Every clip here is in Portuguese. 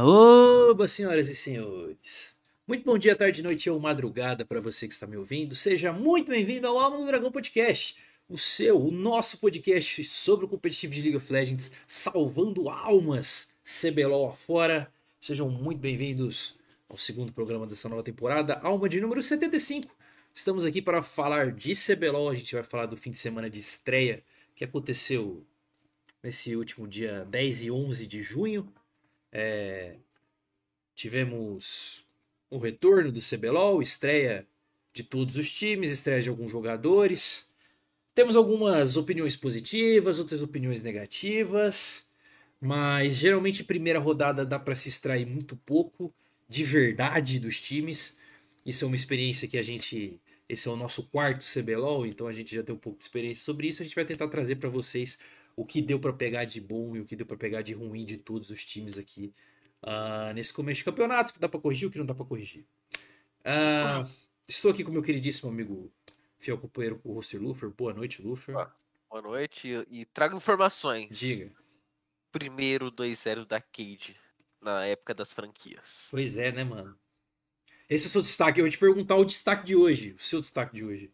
Oba, senhoras e senhores. Muito bom dia, tarde, noite ou madrugada para você que está me ouvindo. Seja muito bem-vindo ao Alma do Dragão Podcast, o seu, o nosso podcast sobre o competitivo de League of Legends, salvando almas CBLOL afora. Sejam muito bem-vindos ao segundo programa dessa nova temporada, Alma de número 75. Estamos aqui para falar de CBLOL, a gente vai falar do fim de semana de estreia que aconteceu nesse último dia 10 e 11 de junho. É, tivemos o retorno do CBLOL, estreia de todos os times, estreia de alguns jogadores. Temos algumas opiniões positivas, outras opiniões negativas, mas geralmente primeira rodada dá para se extrair muito pouco de verdade dos times. Isso é uma experiência que a gente esse é o nosso quarto CBLOL, então a gente já tem um pouco de experiência sobre isso. A gente vai tentar trazer para vocês o que deu para pegar de bom e o que deu para pegar de ruim de todos os times aqui uh, nesse começo de campeonato, que dá para corrigir, o que não dá para corrigir. Uh, estou aqui com meu queridíssimo amigo fiel companheiro com o Roster Lufer. Boa noite, Lufer. Boa noite e trago informações. Diga. Primeiro 2-0 da Cade na época das franquias. Pois é, né, mano? Esse é o seu destaque. Eu vou te perguntar o destaque de hoje. O seu destaque de hoje.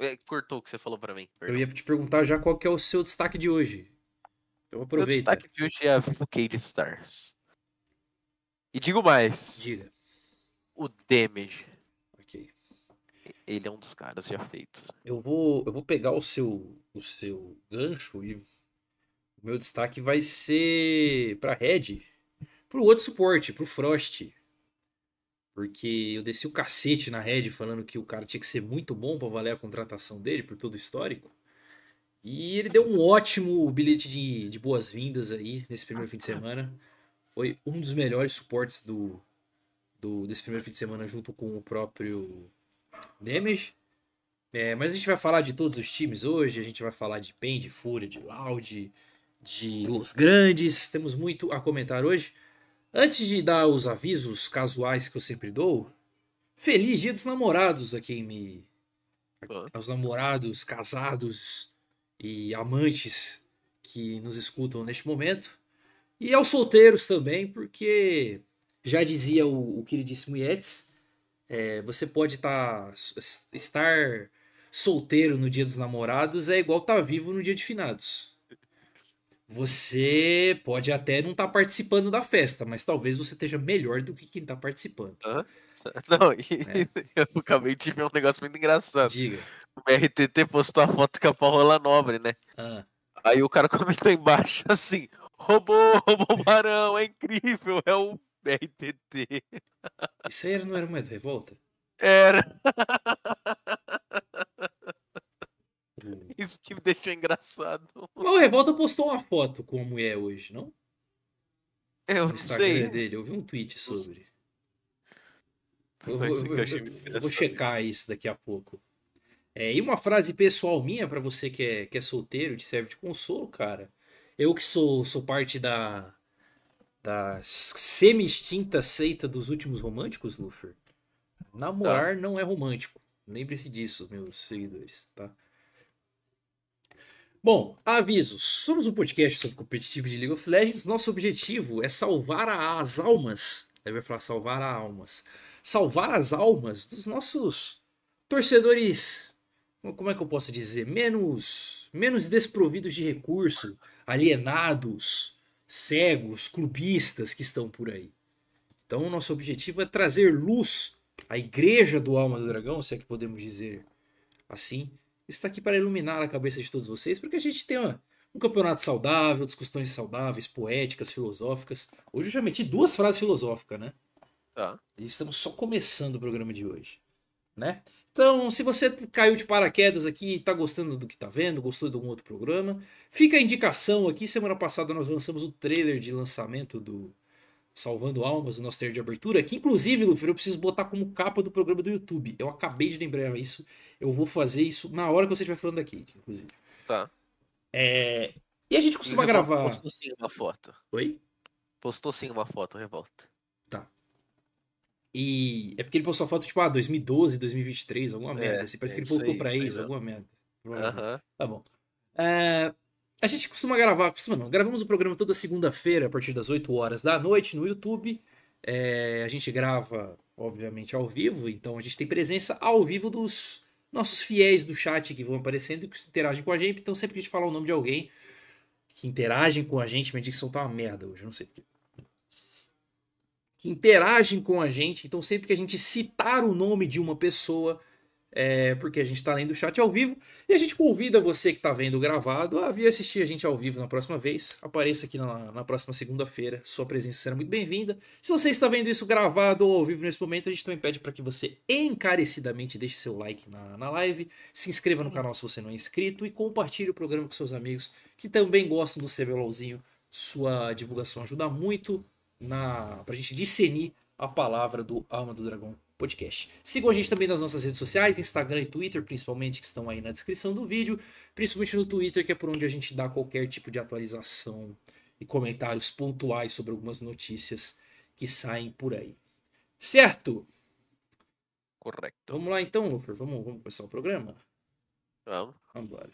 É, cortou o que você falou para mim. Perdão. Eu ia te perguntar já qual que é o seu destaque de hoje. Então aproveita. O destaque de hoje é a Vivo Cage Stars. E digo mais. Diga. O Damage. Ok. Ele é um dos caras já feitos. Eu vou, eu vou pegar o seu, o seu gancho e o meu destaque vai ser para Red, pro outro suporte, pro Frost. Porque eu desci o cacete na Red falando que o cara tinha que ser muito bom para valer a contratação dele, por todo o histórico. E ele deu um ótimo bilhete de, de boas-vindas aí nesse primeiro fim de semana. Foi um dos melhores suportes do, do desse primeiro fim de semana junto com o próprio Damage. É, mas a gente vai falar de todos os times hoje. A gente vai falar de PEN, de Fúria, de Loud, de Los Grandes. Temos muito a comentar hoje. Antes de dar os avisos casuais que eu sempre dou, feliz dia dos namorados a quem me. aos namorados, casados e amantes que nos escutam neste momento. E aos solteiros também, porque já dizia o, o queridíssimo Yetis, é, você pode tá, estar solteiro no dia dos namorados é igual estar tá vivo no dia de finados você pode até não estar tá participando da festa, mas talvez você esteja melhor do que quem está participando. Uhum. Não, e é. eu acabei de ver um negócio muito engraçado. Diga. O BRTT postou a foto com a Paola Nobre, né? Ah. Aí o cara comentou embaixo assim: roubou, roubou barão, é incrível, é o BRTT. Isso aí não era uma revolta? Era. Isso que me deixou engraçado. o Revolta postou uma foto com a mulher hoje, não? Eu não sei. dele, eu vi um tweet sobre. Eu vou, eu, eu vou, checar isso daqui a pouco. É, e uma frase pessoal minha para você que é, que é solteiro, te serve de consolo, cara. Eu que sou, sou parte da, da semi-extinta seita dos últimos românticos, Luffy. Namorar tá. não é romântico. Lembre-se disso, meus seguidores, tá? Bom, avisos. Somos um podcast sobre competitivo de League of Legends. Nosso objetivo é salvar as almas. Vai falar salvar as almas. Salvar as almas dos nossos torcedores. Como é que eu posso dizer? Menos, menos desprovidos de recurso, alienados, cegos, clubistas que estão por aí. Então, o nosso objetivo é trazer luz à igreja do Alma do Dragão, se é que podemos dizer assim, está aqui para iluminar a cabeça de todos vocês, porque a gente tem uma, um campeonato saudável, discussões saudáveis, poéticas, filosóficas. Hoje eu já meti duas frases filosóficas, né? Tá. E estamos só começando o programa de hoje, né? Então, se você caiu de paraquedas aqui e está gostando do que está vendo, gostou de algum outro programa, fica a indicação aqui. Semana passada nós lançamos o trailer de lançamento do Salvando Almas, o nosso trailer de abertura, que inclusive, Luffy, eu preciso botar como capa do programa do YouTube. Eu acabei de lembrar isso. Eu vou fazer isso na hora que você estiver falando aqui, inclusive. Tá. É... E a gente costuma gravar. Postou sim uma foto. Oi? Postou sim uma foto, revolta. Tá. E é porque ele postou a foto, tipo, ah, 2012, 2023, alguma é, merda. Assim, parece é que ele voltou pra ex, alguma merda. Uhum. Tá bom. É... A gente costuma gravar, costuma não, gravamos o programa toda segunda-feira, a partir das 8 horas da noite, no YouTube. É, a gente grava, obviamente, ao vivo, então a gente tem presença ao vivo dos nossos fiéis do chat que vão aparecendo e que interagem com a gente. Então, sempre que a gente falar o nome de alguém que interagem com a gente, minha dicção tá uma merda hoje, não sei porquê. Que interagem com a gente, então sempre que a gente citar o nome de uma pessoa, é, porque a gente está lendo o chat ao vivo. E a gente convida você que está vendo gravado a vir assistir a gente ao vivo na próxima vez. Apareça aqui na, na próxima segunda-feira. Sua presença será muito bem-vinda. Se você está vendo isso gravado ou ao vivo nesse momento, a gente também pede para que você encarecidamente deixe seu like na, na live, se inscreva no canal se você não é inscrito e compartilhe o programa com seus amigos que também gostam do CBLOLzinho. Sua divulgação ajuda muito na pra gente discernir a palavra do Alma do Dragão podcast. Sigam a gente também nas nossas redes sociais, Instagram e Twitter, principalmente, que estão aí na descrição do vídeo. Principalmente no Twitter, que é por onde a gente dá qualquer tipo de atualização e comentários pontuais sobre algumas notícias que saem por aí. Certo? Correto. Vamos lá então, Lufer. Vamos, vamos começar o programa? Vamos. Vamos embora.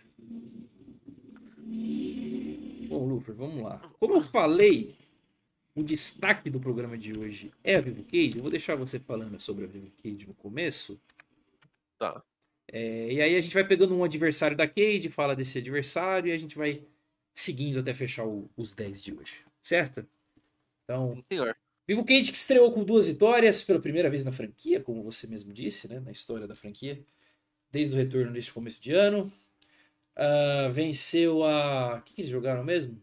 Bom, Lufer, vamos lá. Como eu falei o destaque do programa de hoje é a Vivo Cade. Eu vou deixar você falando sobre a Vivo Cade no começo. Tá. É, e aí a gente vai pegando um adversário da Cade, fala desse adversário e a gente vai seguindo até fechar o, os 10 de hoje. Certo? Então, senhor. Vivo Cade que estreou com duas vitórias pela primeira vez na franquia, como você mesmo disse, né, na história da franquia, desde o retorno deste começo de ano. Ah, venceu a. O que, que eles jogaram mesmo?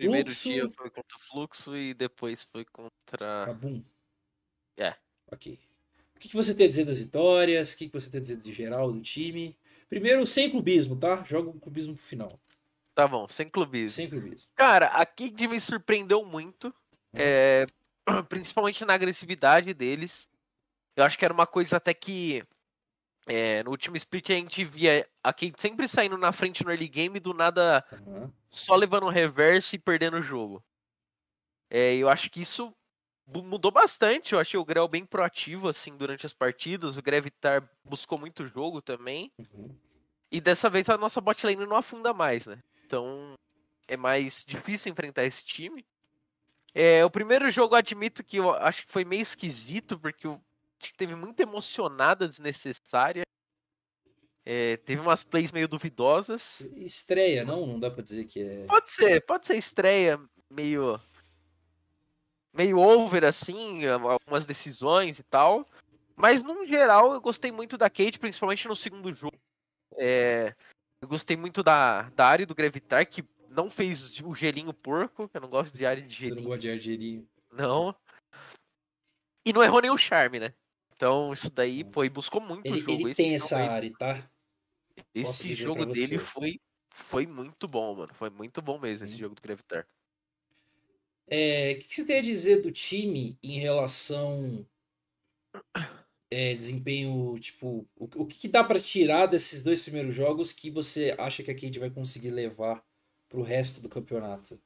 Primeiro dia foi contra o Fluxo e depois foi contra. Kabum. É. Ok. O que, que você tem a dizer das vitórias? O que, que você tem a dizer de geral do time? Primeiro, sem clubismo, tá? Joga o clubismo pro final. Tá bom, sem clubismo. Sem clubismo. Cara, a Cade me surpreendeu muito. é, principalmente na agressividade deles. Eu acho que era uma coisa até que. É, no último split a gente via a Cade sempre saindo na frente no early game e do nada Aham. só levando um reverse e perdendo o jogo. É, eu acho que isso mudou bastante. Eu achei o Grell bem proativo assim durante as partidas. O Gravitar buscou muito jogo também. Uhum. E dessa vez a nossa bot lane não afunda mais, né? Então é mais difícil enfrentar esse time. É, o primeiro jogo eu admito que eu acho que foi meio esquisito, porque que teve muita emocionada desnecessária. É, teve umas plays meio duvidosas. Estreia, não? Não dá pra dizer que é. Pode ser, pode ser estreia meio. meio over assim, algumas decisões e tal. Mas no geral eu gostei muito da Kate, principalmente no segundo jogo. É, eu gostei muito da, da área do Gravitar, que não fez o gelinho porco, que eu não gosto de área de Você não gelinho. gosta de argeirinho. Não. E não errou nenhum charme, né? Então isso daí foi, buscou muito Ele, o jogo. ele Esse tem essa área, tá? Esse jogo dele foi, foi muito bom, mano. Foi muito bom mesmo esse Uhum. jogo do Gravitar. É, O que, que você tem a dizer do time em relação é, desempenho, tipo, o, o que, que dá pra tirar desses dois primeiros jogos que você acha que a Cade vai conseguir levar pro resto do campeonato?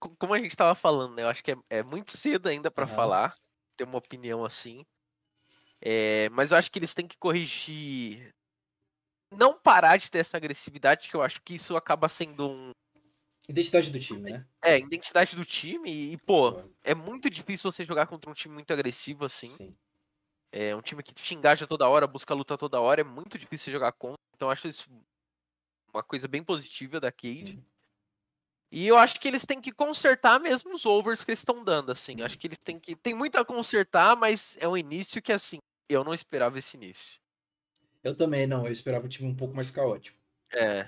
co- como a gente tava falando, né? Eu acho que é, é muito cedo ainda pra Aham. falar, ter uma opinião assim. É, mas eu acho que eles têm que corrigir. Não parar de ter essa agressividade, que eu acho que isso acaba sendo um. Identidade do time, né? É, identidade do time. E, pô, é muito difícil você jogar contra um time muito agressivo assim. Sim. É um time que te engaja toda hora, busca luta toda hora. É muito difícil jogar contra. Então eu acho isso uma coisa bem positiva da Cade. Uhum. E eu acho que eles têm que consertar mesmo os overs que eles estão dando, assim. Uhum. Acho que eles têm que. Tem muito a consertar, mas é um início que, assim, eu não esperava esse início. Eu também não, eu esperava um time um pouco mais caótico. É,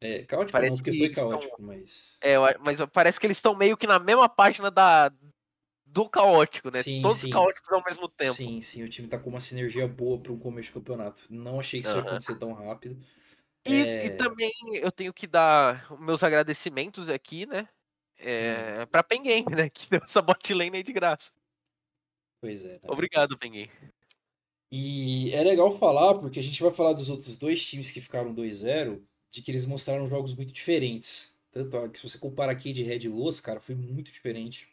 É, caótico Parece não, que foi tão- caótico, mas. é mas parece que eles estão meio que na mesma página da do caótico, né? Sim, Todos sim. caóticos ao mesmo tempo. Sim, sim, o time tá com uma sinergia boa para um começo de campeonato. Não achei que isso ia Aham. acontecer tão rápido. E, É. e também eu tenho que dar meus agradecimentos aqui, né? Hum. É, pra Penguin, né? Que deu essa bot lane aí de graça. Pois é. né? Obrigado, Penguin. E é legal falar, porque a gente vai falar dos outros dois times que ficaram 2-0, de que eles mostraram jogos muito diferentes. Tanto que se você compara aqui de Red e Los, cara, foi muito diferente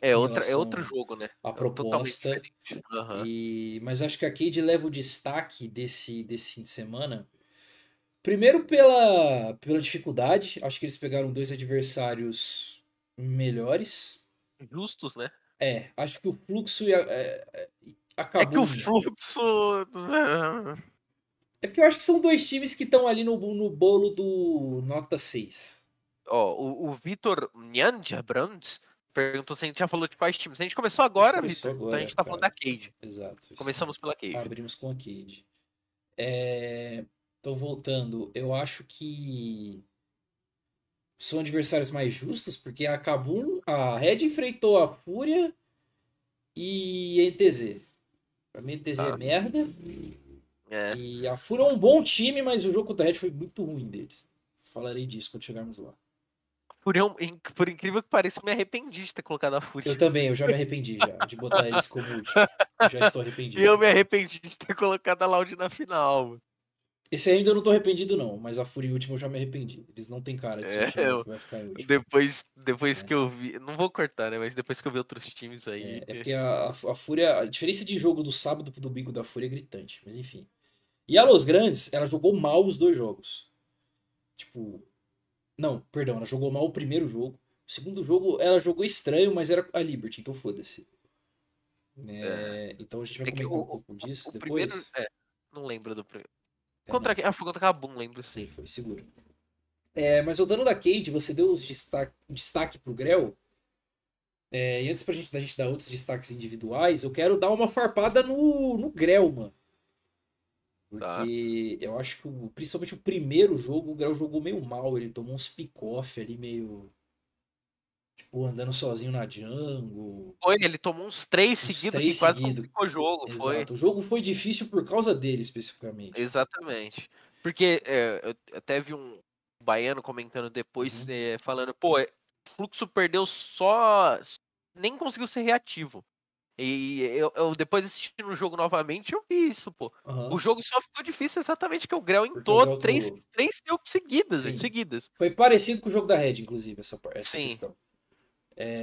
É, outra, é outro jogo, né? a É totalmente proposta. Aham. E, mas acho que a Cade leva o destaque desse, desse fim de semana Primeiro pela, pela dificuldade. Acho que eles pegaram dois adversários melhores. Justos, né? É, acho que o fluxo ia, é, é, acabou. É que o fluxo. É porque eu acho que são dois times que estão ali no, no bolo do nota 6. Ó, o, o Vitor Nyanja Brands perguntou se a gente já falou de quais times. A gente começou agora, Vitor. agora, Então a gente tá cara. falando da Cade. Exato. Começamos pela Cade. Abrimos com a Cade. É... Então, voltando, eu acho que são adversários mais justos, porque a Kabum, a Red enfrentou a Fúria e a ETZ. Pra mim, a ETZ é Tá. merda. É. E a Fúria é um bom time, mas o jogo contra a Red foi muito ruim deles. Falarei disso quando chegarmos lá. Por, um- in- por incrível que pareça, me arrependi de ter colocado a Fúria. Eu também, eu já me arrependi já, de botar eles como último. Eu já estou arrependido. E eu me arrependi de ter colocado a Loud na final. Esse aí ainda eu não tô arrependido, não, mas a Fúria em último eu já me arrependi. Eles não têm cara de ser É, eu- que vai ficar último. Depois, depois É. que eu vi. Não vou cortar, né? Mas depois que eu vi outros times aí. É, é porque a, a- a Fúria. A diferença de jogo do sábado pro domingo da Fúria é gritante, mas enfim. E a Los Grandes, ela jogou mal os dois jogos. Tipo. Não, perdão, ela jogou mal o primeiro jogo. O segundo jogo ela jogou estranho, mas era a Liberty, então foda-se. É, Então a gente vai É comentar um o- pouco disso depois. primeiro. É, não lembro do primeiro. Contra? Ah, foi contra a Kabum, lembro Sim, sim. foi, seguro. É, mas voltando da Cade, você deu os destaque, destaque pro Grell. É, e antes pra gente, da gente dar outros destaques individuais, eu quero dar uma farpada no, no Grell, mano. Porque eu acho que, o- principalmente o primeiro jogo, o Grell jogou meio mal. Ele tomou uns pick-off ali, meio. Tipo, andando sozinho na jungle. Foi, ele tomou uns três seguidos três que quase seguidos. complicou o jogo. Foi. Exato. O jogo foi difícil por causa dele, especificamente. Exatamente. Porque é, eu até vi um baiano comentando depois, Uhum. é, falando, pô, é, Fluxo perdeu só. Nem conseguiu ser reativo. E eu, eu depois assistindo o jogo novamente, eu vi isso, pô. Aham. O jogo só ficou difícil exatamente que o Grell Porque o entrou Grell três, três seguidas, Sim. seguidas. Foi parecido com o jogo da Red, inclusive, essa, essa Sim. questão.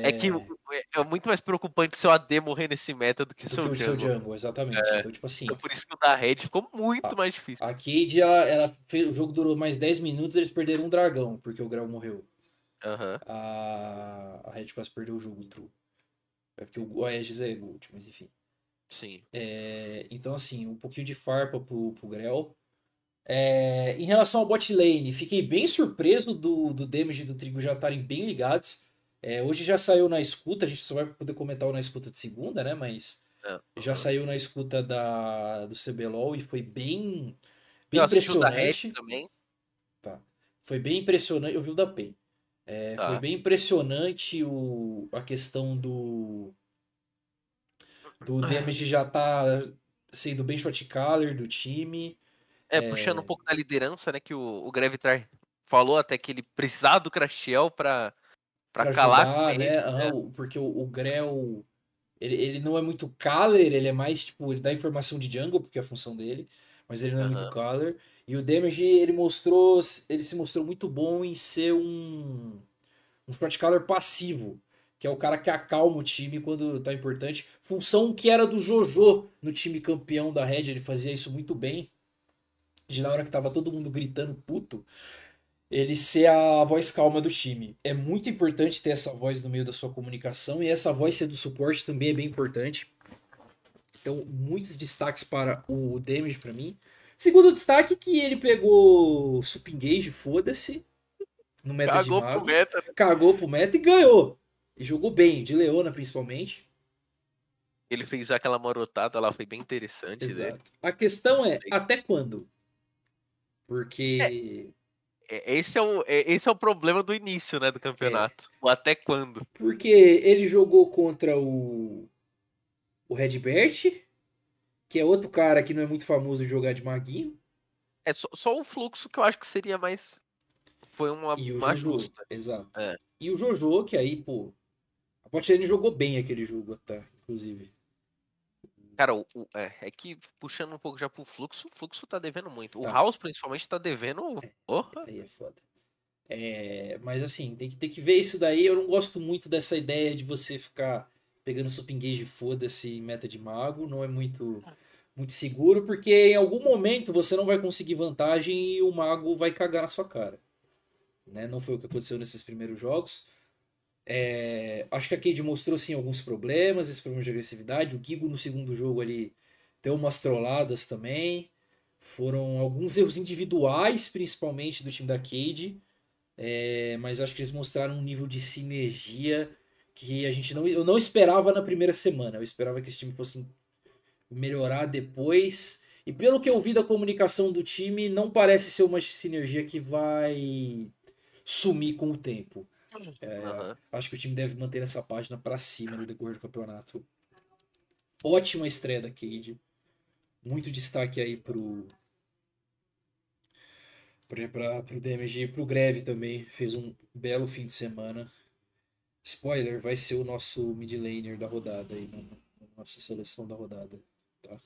É, que o- é, é muito mais preocupante seu AD morrer nesse meta do que do seu que o seu jungle. jungle, exatamente. É. Então, tipo assim, Então, por isso que o da Red ficou muito Ah, mais difícil. a Cade, ela, ela fez, o jogo durou mais 10 minutos, eles perderam um dragão, porque o Grell morreu. Aham. A, a Red quase perdeu o jogo, true. É porque o Aegis é Gold, mas enfim. Sim. É, então, assim, um pouquinho de farpa pro, pro Grell. É, em relação ao bot lane, fiquei bem surpreso do, do damage do Trigo já estarem bem ligados. É, hoje já saiu na escuta, a gente só vai poder comentar o na escuta de segunda, né? Mas É, já saiu na escuta da, do CBLOL e foi bem, bem Eu impressionante. também. Foi bem impressionante. Eu vi o da PEN. É, Tá. Foi bem impressionante o, a questão do. Do damage já tá sendo bem shot caller do time. É, É. puxando um pouco da liderança, né? Que o, o Gravitar falou até que ele precisava do Crashiel pra, pra, pra calar ajudar, ele. né? Aham, né? o- Porque o, o Grell. Ele, ele não é muito caller, ele é mais tipo. Ele dá informação de jungle, porque é a função dele. Mas ele não é muito caller. E o damage, ele mostrou. Ele se mostrou muito bom em ser um. Um shot caller passivo. Que é o cara que acalma o time quando tá importante. Função que era do Jojo no time campeão da Red. Ele fazia isso muito bem. De na hora que tava todo mundo gritando puto, ele ser a voz calma do time. É muito importante ter essa voz no meio da sua comunicação e essa voz ser do suporte também é bem importante. Então, muitos destaques para o damage para mim. Segundo destaque que ele pegou Sup Engage, foda-se, no meta Cagou de pro meta. né? cagou pro meta e ganhou. E jogou bem, de Leona principalmente. Ele fez aquela marotada lá, foi bem interessante dele. Exato. A questão é, até quando? Porque É, Esse é, o, é- esse é o problema do início, né, do campeonato. O até quando. Porque ele jogou contra o. O Redbert, que é outro cara que não é muito famoso de jogar de maguinho. É só, só o fluxo que eu acho que seria mais. Foi uma E o mais Jojo. justa. Exato. É. E o Jojo, que aí, pô. A Botlane jogou bem aquele jogo até, inclusive. Cara, o, o- é, é que puxando um pouco já pro fluxo, o fluxo tá devendo muito. O Tá. House, principalmente, tá devendo. Porra! Aí é foda. É, mas assim, tem que, tem que ver isso daí. Eu não gosto muito dessa ideia de você ficar pegando sup engage foda-se em meta de mago. Não é muito muito seguro, porque em algum momento você não vai conseguir vantagem e o mago vai cagar na sua cara. Né? Não foi o que aconteceu nesses primeiros jogos. É, acho que a Cade mostrou sim alguns problemas, esse problema de agressividade. O Gigo no segundo jogo ali deu umas trolladas também. Foram alguns erros individuais, principalmente do time da Cade. É, mas acho que eles mostraram um nível de sinergia que a gente não, eu não esperava na primeira semana. Eu esperava que esse time fosse melhorar depois. E pelo que eu vi da comunicação do time, não parece ser uma sinergia que vai sumir com o tempo. É, uhum. Acho que o time deve manter essa página para cima no decorrer do campeonato. Ótima estreia da Cade. Muito destaque aí pro para o Damage e pro Greve também. Fez um belo fim de semana. Spoiler, vai ser o nosso mid laner da rodada aí, na nossa seleção da rodada. Tá?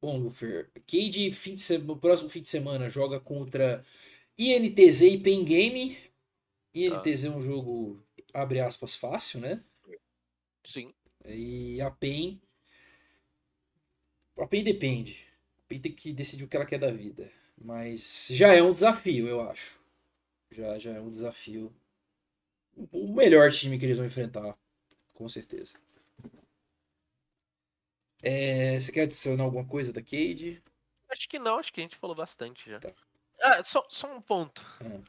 Bom, Lufer, Cade fim de no próximo fim de semana joga contra INTZ e Pen Game. INTZ é um jogo, abre aspas, fácil, né? Sim. E a PEN. A PEN depende. A PEN tem que decidir o que ela quer da vida. Mas já é um desafio, eu acho. Já, já é um desafio. O melhor time que eles vão enfrentar, com certeza. É, você quer adicionar alguma coisa da Cade? Acho que não, acho que a gente falou bastante já. Tá. Ah, só, só um ponto. Hum.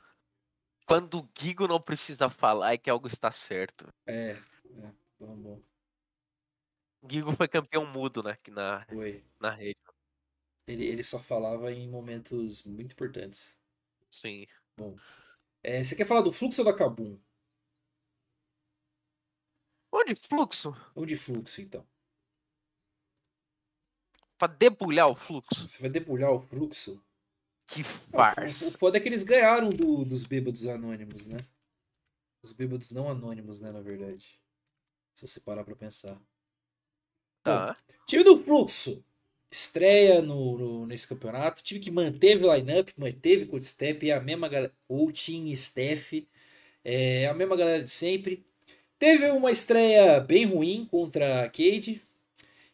Quando o Gigo não precisa falar é que algo está certo. É, é bom, bom. Gigo foi campeão mudo né, na, foi. na rede. Ele, ele só falava em momentos muito importantes. Sim. Bom. É, você quer falar do fluxo ou da Kabum? Onde fluxo? Onde fluxo, então? Pra debulhar o fluxo. Você vai debulhar o fluxo? Que farsa. O, o foda é que eles ganharam do, dos bêbados anônimos, né? Os bêbados não anônimos, né, na verdade. Se você parar pra pensar. Tá. Bom, time do fluxo. Estreia no, no, nesse campeonato. Time que manteve o lineup, manteve coach step, é a mesma galera. Coaching, staff. É a mesma galera de sempre. Teve uma estreia bem ruim contra a Cade.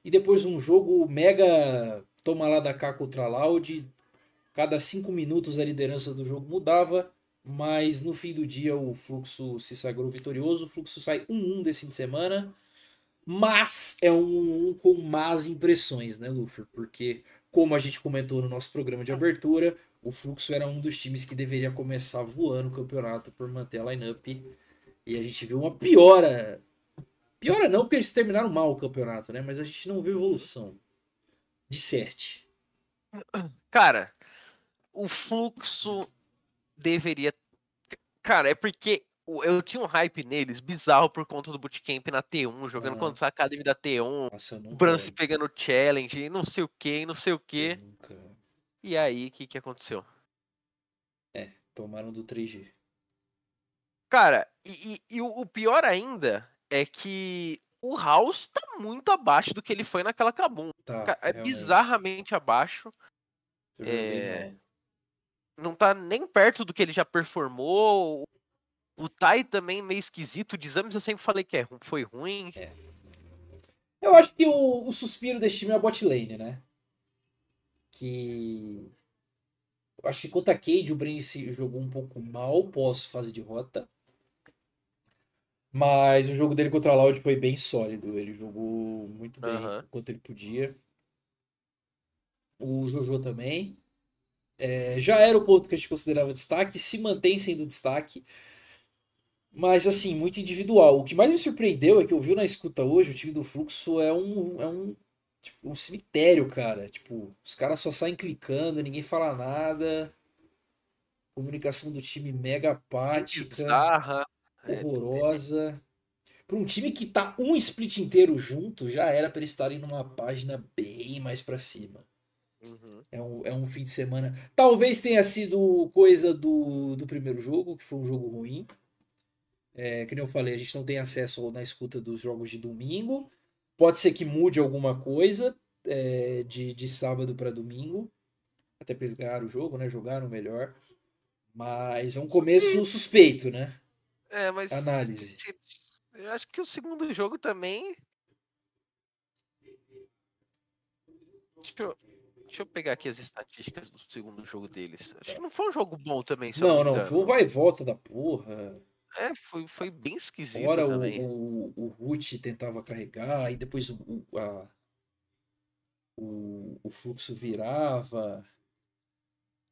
E depois um jogo mega toma lá da cá contra a Loud. Cada cinco minutos a liderança do jogo mudava. Mas no fim do dia o fluxo se sagrou vitorioso. O fluxo sai 1-1 desse fim de semana. Mas é um 1 com más impressões, né, Luffy? Porque, como a gente comentou no nosso programa de abertura, o Fluxo era um dos times que deveria começar voando o campeonato por manter a lineup. E a gente viu uma piora Piora não, porque eles terminaram mal o campeonato, né? Mas a gente não viu evolução. De certo. Cara, o fluxo deveria. Cara, é porque eu tinha um hype neles bizarro por conta do bootcamp na T1, jogando ah. contra a Academy da T1, Nossa, Brance pegando challenge, não sei o que, não sei o que. E aí, o que, que aconteceu? É, tomaram do 3G. Cara, e, e, e o pior ainda é que o House tá muito abaixo do que ele foi naquela Kabum. Tá, é realmente. bizarramente abaixo. É... Não tá nem perto do que ele já performou. O Tai também meio esquisito. De exames eu sempre falei que é, foi ruim. É. Eu acho que o, o suspiro desse time é a bot lane, né? Que. Eu acho que contra a Cade o Brain jogou um pouco mal pós fase de rota. Mas o jogo dele contra a Loud foi bem sólido. Ele jogou muito bem uhum. quanto ele podia. O Jojo também. É, já era o ponto que a gente considerava destaque, se mantém sendo destaque. Mas assim, muito individual. O que mais me surpreendeu é que eu vi na escuta hoje, o time do Fluxo é um, é um, tipo, um cemitério, cara. Tipo, os caras só saem clicando, ninguém fala nada. Comunicação do time mega apática. Bizarra. É, horrorosa. Para um time que tá um split inteiro junto, já era para eles estarem numa página bem mais para cima. Uhum. É, um, é um fim de semana. Talvez tenha sido coisa do, do primeiro jogo, que foi um jogo ruim. É, que nem eu falei, a gente não tem acesso na escuta dos jogos de domingo. Pode ser que mude alguma coisa é, de, de sábado para domingo. Até para eles ganharam o jogo, né? Jogaram melhor. Mas é um começo suspeito, né? É, mas. Análise. Eu acho que o segundo jogo também. Eu, deixa eu pegar aqui as estatísticas do segundo jogo deles. Acho que não foi um jogo bom também, Não, não, engano. foi vai e volta da porra. É, foi, foi bem esquisito Ora o, também. o, o Ruth tentava carregar, aí depois o, a- o, o fluxo virava.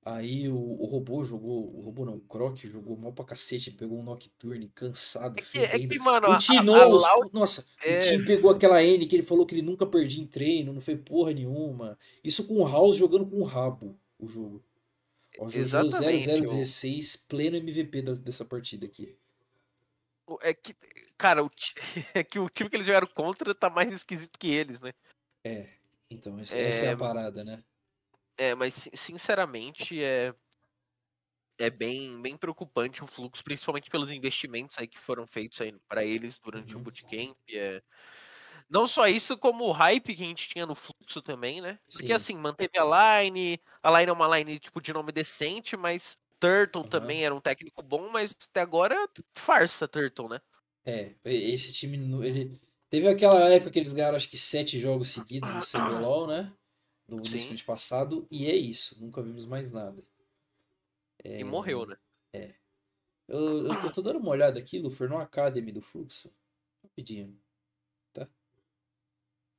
Aí o, o robô jogou. O robô não, o Croc jogou mal pra cacete, pegou um Nocturne cansado, É que, é que, mano, O a, a, a Loud nossa, é- o Tim pegou aquela N que ele falou que ele nunca perdia em treino, não foi porra nenhuma. Isso com o House jogando com o rabo, o jogo. Ó, Jojo Exatamente, 0016, pleno MVP da- dessa partida aqui. é que, cara, o, é que o time que eles jogaram contra tá mais esquisito que eles, né? É, então, essa, essa é É, a parada, né? É, mas sin- sinceramente é é bem, bem preocupante o fluxo, principalmente pelos investimentos aí que foram feitos aí para eles durante o Uhum. bootcamp. É... Não só isso, como o hype que a gente tinha no fluxo também, né? Porque Sim. assim, manteve a line, a line é uma line tipo de nome decente, mas Turtle Aham. também era um técnico bom, mas até agora farsa Turtle, né? É, esse time, ele... Teve aquela época que eles ganharam acho que sete jogos seguidos no CBLOL, né? No, no Sim. split passado, e é isso, nunca vimos mais nada. E morreu, né? Eu, eu tô, tô dando uma olhada aqui, Lufer, no Academy do Fluxo. Rapidinho.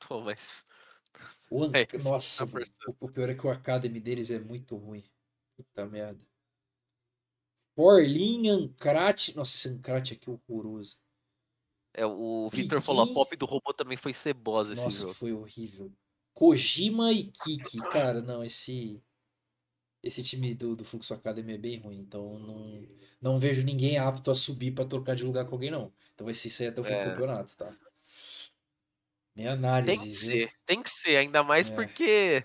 Pô, mas. O An- É, Nossa, tá o, o pior é que o Academy deles é muito ruim. Puta merda. Forlin, Ancrate. Nossa, esse Ancrate aqui é horroroso. É, o Victor falou, a pop do robô também foi cebosa esse Nossa, jogo. foi horrível. Kojima e Kiki. Cara, não, esse. Esse time do, do Fluxo Academy é bem ruim. Então não, não vejo ninguém apto a subir pra trocar de lugar com alguém, não. Então vai ser isso aí até o fim do É. campeonato, tá? Minha análise, Tem que viu? ser, tem que ser, ainda mais É. porque.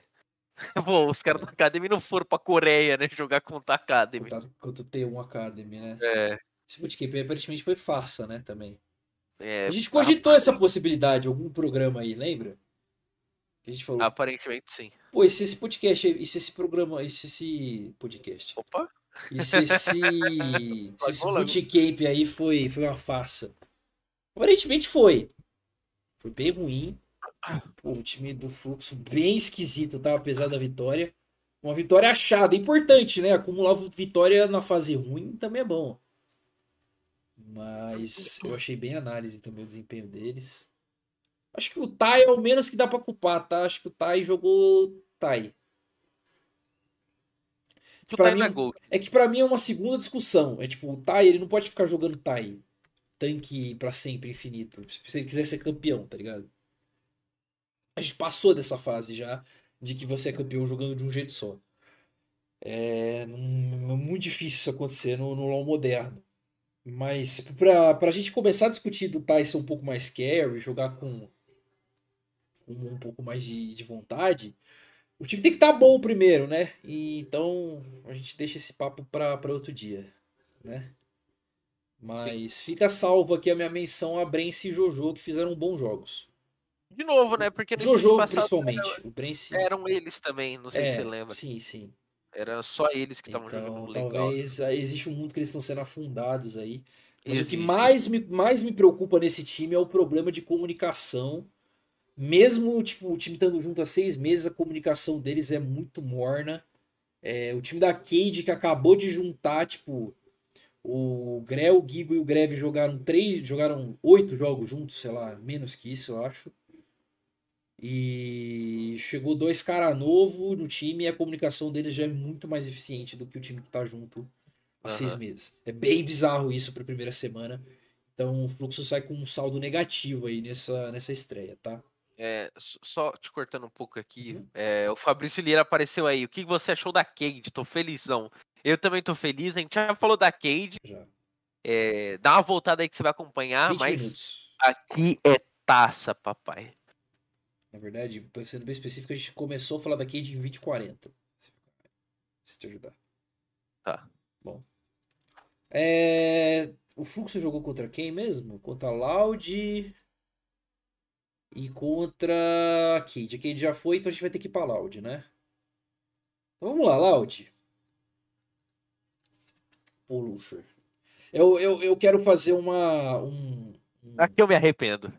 Pô, os caras da Academy não foram pra Coreia, né? Jogar contra a Academy. Contra, o T1 Academy, né? É, Esse bootcamp aparentemente foi farsa, né? Também. é, A gente cogitou essa possibilidade, algum programa aí, lembra? Que a gente falou, Aparentemente sim. pô, e se esse podcast, e se esse programa, e se esse podcast, Opa, e se esse, se esse bootcamp aí foi, foi uma farsa? Aparentemente foi. Foi bem ruim. Pô, o time do Fluxo bem esquisito, tá? Apesar da vitória. Uma vitória achada, importante, né? Acumular vitória na fase ruim também é bom. Mas eu achei bem análise também o desempenho deles. Acho que o Tai é o menos que dá pra culpar, tá? Acho que o Tai jogou Tai. pra na mim- gol. É que pra mim é uma segunda discussão. É tipo, o Tai, ele não pode ficar jogando Tai. Tanque pra sempre, infinito. Se ele quiser ser campeão, tá ligado? A gente passou dessa fase já de que você é campeão jogando de um jeito só. É, não- é muito difícil isso acontecer no, no LoL moderno. Mas pra, pra gente começar a discutir do Tai ser um pouco mais carry, jogar com, com um pouco mais de, de vontade, o time tem que estar bom primeiro, né? E, então a gente deixa esse papo pra outro dia, né? Mas fica salvo aqui a minha menção a Brence e Jojo, que fizeram bons jogos. De novo, né? Porque Jojo, passado principalmente. O Brence. eram eles também, não sei se você É, lembra. sim, sim. Era só eles que estavam Então, jogando legal. talvez existe um mundo que eles estão sendo afundados aí. Mas o que Existe. mais me, mais me preocupa nesse time é o problema de comunicação. Mesmo tipo, o time estando junto há seis meses, a comunicação deles é muito morna. É, o time da Cade que acabou de juntar, tipo, o Grell, o Gigo e o Greve jogaram três, jogaram oito jogos juntos, sei lá, menos que isso, eu acho. E chegou dois caras novos no time e a comunicação deles já é muito mais eficiente do que o time que tá junto há seis Aham. meses. É bem bizarro isso pra primeira semana. Então o fluxo sai com um saldo negativo aí nessa, nessa estreia, tá? É, só te cortando um pouco aqui, Uhum. é, o Fabrício Lira apareceu aí. O que você achou da Cade? Tô felizão. Eu também tô feliz. A gente já falou da Cade. Já. é, dá uma voltada aí que você vai acompanhar, 20 mas minutos. aqui é taça, papai. Na verdade, sendo bem específico, a gente começou a falar da Cade em 20 e 40. Se se te ajudar. Tá. Bom. É, O Fluxo jogou contra quem mesmo? Contra Loud e contra a Cade. A Cade já foi, então a gente vai ter que ir pra Loud, né? Então vamos lá, Loud. Pô, Lufer. Eu, eu, eu quero fazer uma. Um, um- Aqui eu me arrependo.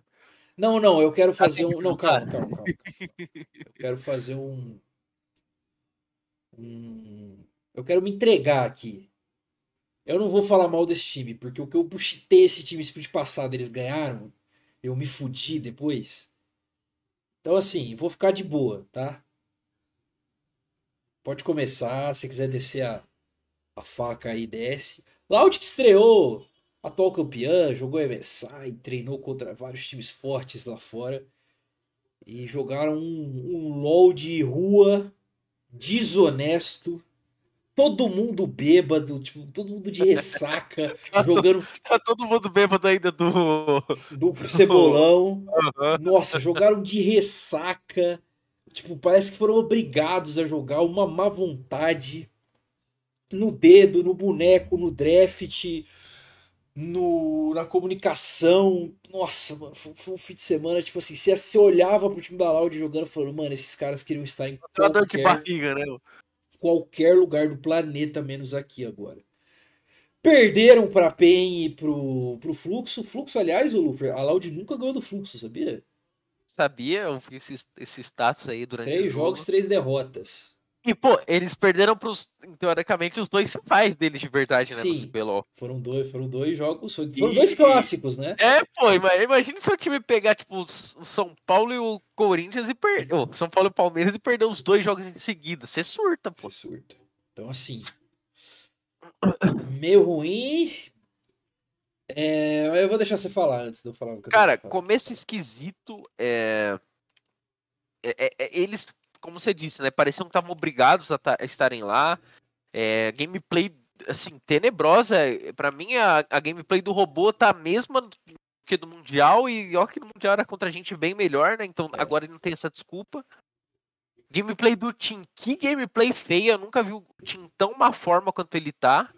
Não, não, eu quero fazer um. Não, calma, calma, calma. Eu quero fazer um. um... Eu quero me entregar aqui. Eu não vou falar mal desse time, porque o que eu buchitei esse time split passado, eles ganharam. Eu me fudi depois. Então, assim, vou ficar de boa, tá? Pode começar. Se quiser descer a, a faca aí, desce. Loud que estreou, atual campeã, jogou MSI, treinou contra vários times fortes lá fora. E jogaram um, um LOL de rua desonesto todo mundo bêbado, tipo, todo mundo de ressaca, tá jogando. Tá todo mundo bêbado ainda do. Do cebolão. Uhum. Nossa, jogaram de ressaca. Tipo, parece que foram obrigados a jogar uma má vontade no dedo, no boneco, no draft, no, na comunicação. Nossa, mano, foi, foi um fim de semana, tipo assim, você, você olhava pro time da Loud jogando falando, mano, esses caras queriam estar em qualquer... de barriga, né? Qualquer lugar do planeta, menos aqui agora. Perderam para PEN e pro, pro Fluxo. Fluxo, aliás, o Lufer, a Loud nunca ganhou do Fluxo, sabia? Sabia, esses, esses status aí durante Três jogos, três derrotas. E, pô, eles perderam pros, teoricamente, os dois principais deles de verdade, né, Sim, no. Foram dois, foram dois jogos, foram e, dois clássicos, né? É, pô, imagina se o time pegar, tipo, o São Paulo e o Corinthians e perder, oh, São Paulo e o Palmeiras e perder os dois jogos em seguida. Você surta, pô. Você surta. Então, assim, meio ruim. É, eu vou deixar você falar antes de eu falar o que Cara, começo esquisito. É, é, é eles como você disse, né? Pareciam que estavam obrigados a, a, estarem lá. É, gameplay, assim, tenebrosa. para mim, a, a, gameplay do robô tá a mesma que do Mundial. E ó que no Mundial era contra a gente bem melhor, né? Então é. agora ele não tem essa desculpa. Gameplay do Tim, que gameplay feia. Eu nunca vi o Tim tão má forma quanto ele tá.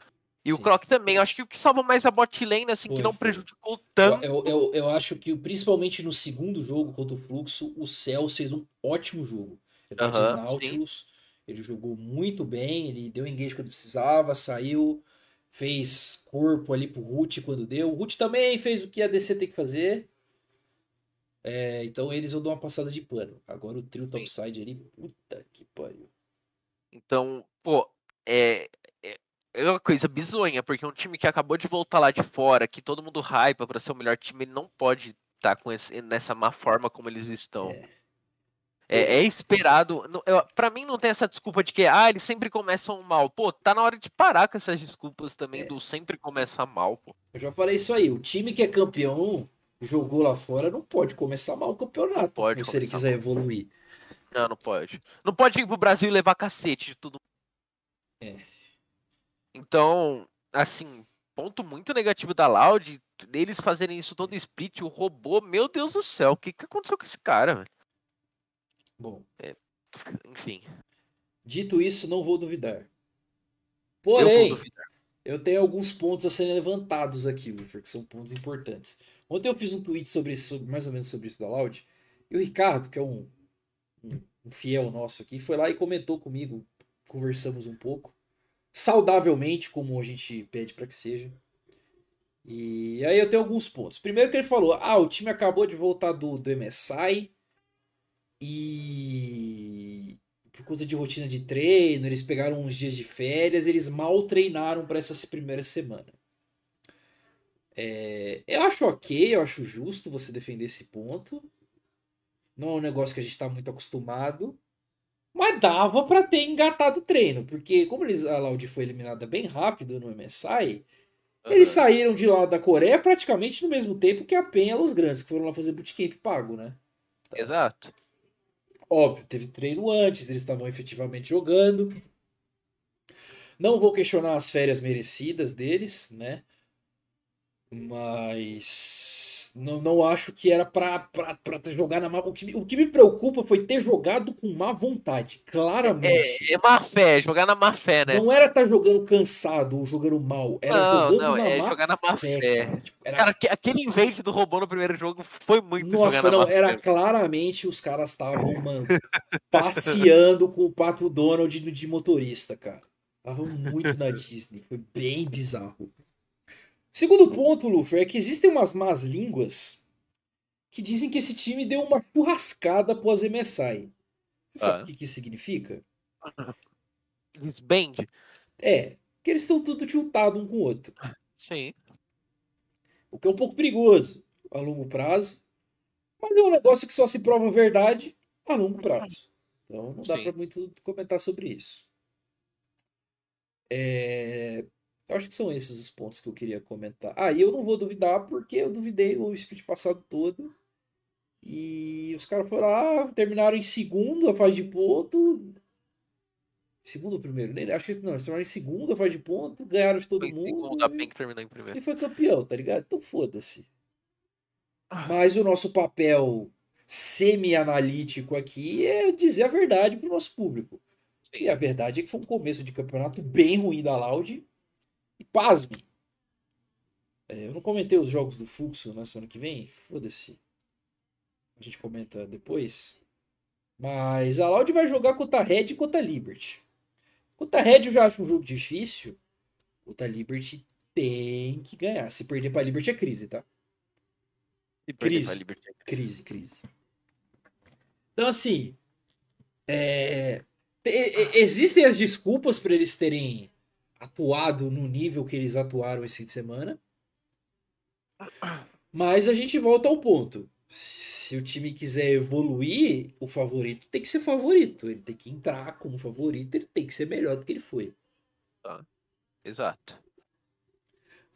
E Sim. o Croc também. Eu acho que o que salva mais a bot lane, assim, foi, que não prejudicou tanto. Eu, eu, eu, acho que, principalmente no segundo jogo contra o Fluxo, o Cell fez um ótimo jogo. Ele uhum, de Nautilus. Sim. Ele jogou muito bem, ele deu engage quando precisava, saiu, fez corpo ali pro Root quando deu. O Root também fez o que a DC tem que fazer. É, então eles vão dar uma passada de pano. Agora o trio topside ali, puta que pariu. Então, pô, é, é, é uma coisa bizonha, porque um time que acabou de voltar lá de fora, que todo mundo hypa para ser o melhor time, ele não pode estar tá com esse, nessa má forma como eles estão. É. É, é esperado. Para mim não tem essa desculpa de que ah, eles sempre começam mal. Pô, tá na hora de parar com essas desculpas também é. do sempre começa mal, pô. Eu já falei isso aí. O time que é campeão jogou lá fora não pode começar mal o campeonato. Pode se ele quiser mal. evoluir. Não, não pode. Não pode ir pro Brasil e levar cacete de tudo. É. Então, assim, ponto muito negativo da Loud, deles fazerem isso todo split, o robô, meu Deus do céu, o que, que aconteceu com esse cara, velho? Bom. É, enfim. Dito isso, não vou duvidar. Porém, eu, duvidar. eu, tenho alguns pontos a serem levantados aqui, Lufer, que são pontos importantes. Ontem eu fiz um tweet sobre isso, mais ou menos sobre isso da Loud, e o Ricardo, que é um, um, um fiel nosso aqui, foi lá e comentou comigo, conversamos um pouco, saudavelmente, como a gente pede para que seja. E aí eu tenho alguns pontos. Primeiro que ele falou, ah, o time acabou de voltar do, do MSI, e por conta de rotina de treino, eles pegaram uns dias de férias, eles mal treinaram para essa primeira semana. É, eu acho ok, eu acho justo você defender esse ponto. Não é um negócio que a gente está muito acostumado. Mas dava para ter engatado o treino, porque como eles, a Loud foi eliminada bem rápido no MSI, uhum. eles saíram de lá da Coreia praticamente no mesmo tempo que a PEN e Los Grandes, que foram lá fazer bootcamp pago, né? Exato. Óbvio, teve treino antes, eles estavam efetivamente jogando. Não vou questionar as férias merecidas deles, né? Mas não, não acho que era pra jogar na má. O que, o que me preocupa foi ter jogado com má vontade, claramente. É, é má fé, jogar na má fé, né? Não era estar tá jogando cansado ou jogando mal, era não, jogando não, na é má jogar na má fé. fé. Cara. Tipo, era... cara, aquele invade do robô no primeiro jogo foi muito Nossa, não, era fé. claramente os caras estavam, mano, passeando com o Pato Donald de motorista, cara. Estavam muito na Disney, foi bem bizarro. Segundo ponto, Luffy, é que existem umas más línguas que dizem que esse time deu uma churrascada após MSI. Você sabe Ah. o que, que isso significa? Desband? É, que eles estão tudo tiltado um com o outro. Sim. O que é um pouco perigoso a longo prazo. Mas é um negócio que só se prova verdade a longo prazo. Então não dá para muito comentar sobre isso. É, Eu acho que são esses os pontos que eu queria comentar. Ah, e eu não vou duvidar porque eu duvidei o split passado todo. E os caras foram lá, terminaram em segundo a fase de ponto. Segundo ou primeiro? Nem- Acho que não, eles terminaram em segundo a fase de ponto, ganharam de todo Foi mundo. segundo, a e- PEN que terminou em primeiro. e foi campeão, tá ligado? Então foda-se. Mas o nosso papel semi-analítico aqui é dizer a verdade pro nosso público. E a verdade é que foi um começo de campeonato bem ruim da Loud. E pasme. É, eu não comentei os jogos do Fluxo na semana que vem. Foda-se. A gente comenta depois. Mas a Loud vai jogar contra a Red e contra a Liberty. Contra a Red eu já acho um jogo difícil. Contra a Liberty tem que ganhar. Se perder pra Liberty é crise, tá? Crise. Liberty. Crise, crise. Então, assim. é, e- e- existem as desculpas para eles terem atuado no nível que eles atuaram esse fim de semana. Mas a gente volta ao ponto. Se o time quiser evoluir, o favorito tem que ser favorito. Ele tem que entrar como favorito, ele tem que ser melhor do que ele foi. Exato.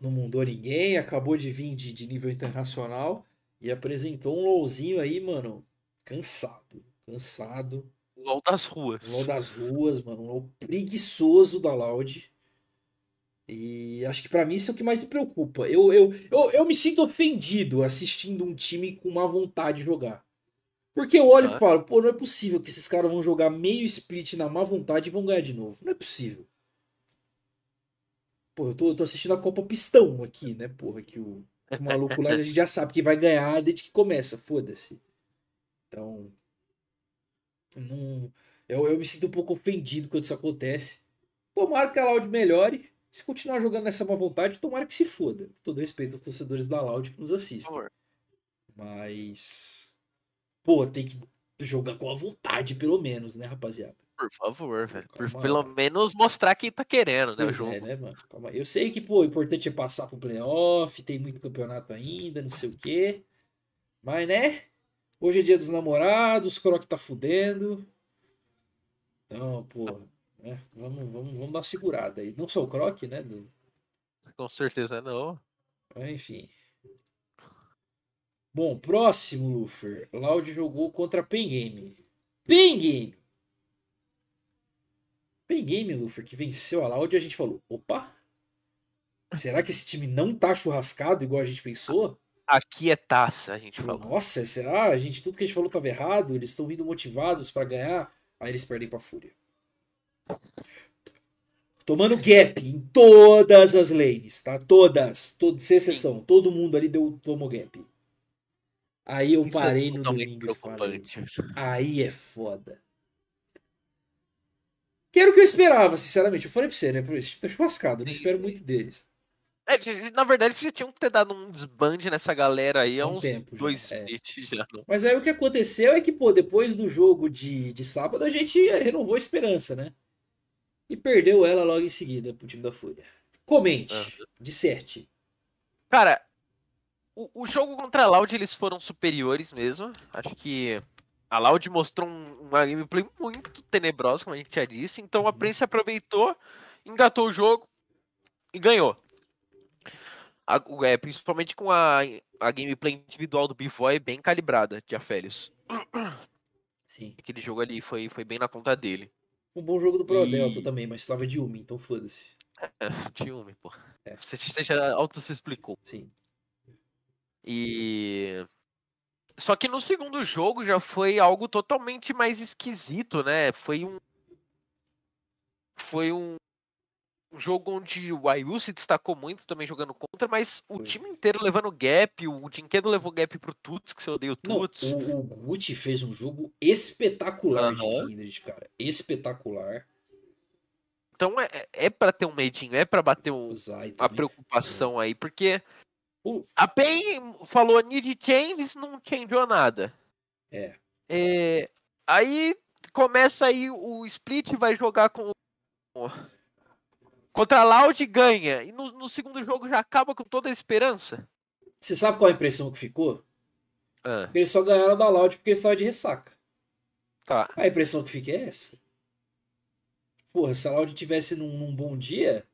Não mudou ninguém, acabou de vir de, de nível internacional e apresentou um LOLzinho aí, mano, cansado. Cansado. LOL das ruas. LOL das ruas, mano. LOL preguiçoso da Loud. E acho que pra mim isso é o que mais me preocupa. Eu, eu, eu, eu me sinto ofendido assistindo um time com má vontade de jogar. Porque eu olho Ah. e falo, pô, não é possível que esses caras vão jogar meio split na má vontade e vão ganhar de novo. Não é possível. Pô, eu tô, eu tô assistindo a Copa Pistão aqui, né, porra, que o, o maluco lá a gente já sabe que vai ganhar desde que começa, foda-se. Então, não, eu, eu me sinto um pouco ofendido quando isso acontece. Tomara que a Loud melhore. Se continuar jogando nessa má vontade, tomara que se foda. Com todo respeito aos torcedores da Loud que nos assistem. Mas. Pô, tem que jogar com a vontade, pelo menos, né, rapaziada? Por favor, velho. Por pelo menos mostrar quem tá querendo, né? O Pois jogo. é, né, mano? Calma. Eu sei que, pô, o importante é passar pro playoff, tem muito campeonato ainda, não sei o quê. Mas, né? Hoje é dia dos namorados, o Croc tá fudendo. Então, pô, né? Vamos, vamos, vamos dar uma segurada aí. Não só o Croc, né? do- Com certeza não. Mas, enfim. Bom, próximo, Lufer. Loud jogou contra Pen Game. Pen Game! Pen Game, Lufer, que venceu a Loud, e a gente falou: opa! Será que esse time não tá churrascado igual a gente pensou? Aqui é taça, a gente Falou. Nossa, será? A gente, tudo que a gente falou tava errado, eles estão vindo motivados pra ganhar. Aí eles perdem pra Fúria. Tomando gap em todas as lanes, tá? Todas, todas sem exceção. Todo mundo ali deu, tomou gap. Aí eu Isso é parei no domingo e falei, aí é foda. Que era o que eu esperava, sinceramente. Eu falei pra você, né? Esse time tá churrascado, eu não espero muito deles. É, na verdade, vocês já tinham que ter dado um desbande nessa galera aí há um uns tempo já, dois é. splits já. Não. Mas aí o que aconteceu é que, pô, depois do jogo de, de sábado, a gente renovou a esperança, né? E perdeu ela logo em seguida pro time da Fúria. Comente, disserte. Cara, o, o jogo contra a Loud eles foram superiores mesmo. Acho que a Loud mostrou um- uma gameplay muito tenebrosa, como a gente já disse. Então a Uhum. Prince aproveitou, engatou o jogo e ganhou. A- é, principalmente com a, a gameplay individual do B-Boy bem calibrada de Afélios. Sim. Aquele jogo ali foi, foi bem na conta dele. Um bom jogo do Pro E- também, mas tava de Yumi, então foda-se. É, Tiume, pô. É. Você, você já auto se explicou. Sim. E. Só que no segundo jogo já foi algo totalmente mais esquisito, né? Foi um. Foi um, um jogo onde o Ayu se destacou muito também jogando contra, mas o Foi. time inteiro levando gap, o Jinkedo levou gap pro Tuts, que você odeia o Não, Tuts. o, o Gucci fez um jogo espetacular de Aham. Kindred, cara. Espetacular. Então é, é pra ter um medinho, é pra bater um- a preocupação aí, porque A PEN falou need changes, não changeou nada. É. É, aí começa aí o split, vai jogar com contra a Loud ganha. E no, no segundo jogo já acaba com toda a esperança. Você sabe qual a impressão que ficou? Ah, Porque eles só ganharam da Loud porque eles estavam de ressaca. tá. A impressão que fica é essa. Porra, se a Loud tivesse num, num bom dia,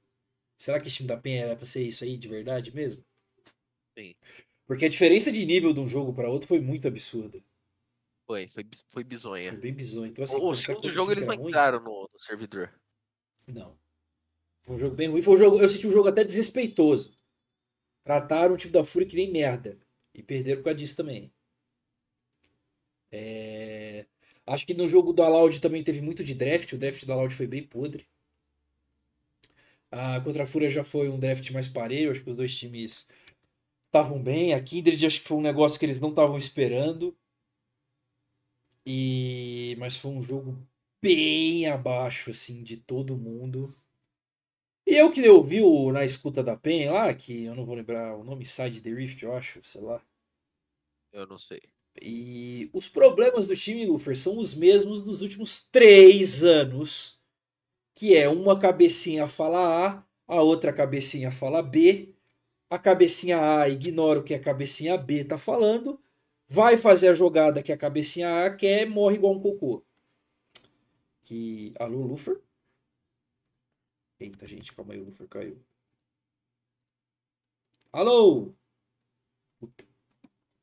será que esse time da Penha era pra ser isso aí de verdade mesmo? Sim. Porque a diferença de nível de um jogo pra outro foi muito absurda. Foi, foi, foi bizonha. Foi bem bizonho. Então, assim, o, segundo jogo eles não ruim- entraram no, no servidor. Não. Foi um jogo bem ruim. Foi um jogo, eu senti um jogo até desrespeitoso. Trataram o time da Fúria que nem merda. E perderam por causa disso também. É, Acho que no jogo do Aloud também teve muito de draft. O draft do Aloud foi bem podre. A contra a Fúria já foi um draft mais parelho. Acho que os dois times estavam bem. A Kindred acho que foi um negócio que eles não estavam esperando. E mas foi um jogo bem abaixo assim de todo mundo. E eu que ouvi o, na escuta da PEN lá, que eu não vou lembrar o nome, Side the Rift, eu acho, sei lá. Eu não sei. E os problemas do time Lufer são os mesmos dos últimos três anos. Que é uma cabecinha fala A, a outra cabecinha fala B. A cabecinha A ignora o que a cabecinha B tá falando. Vai fazer a jogada que a cabecinha A quer, morre igual um cocô. Que. Alô, Lufer? Eita, gente, calma aí, o Lufer caiu. Alô! Puta.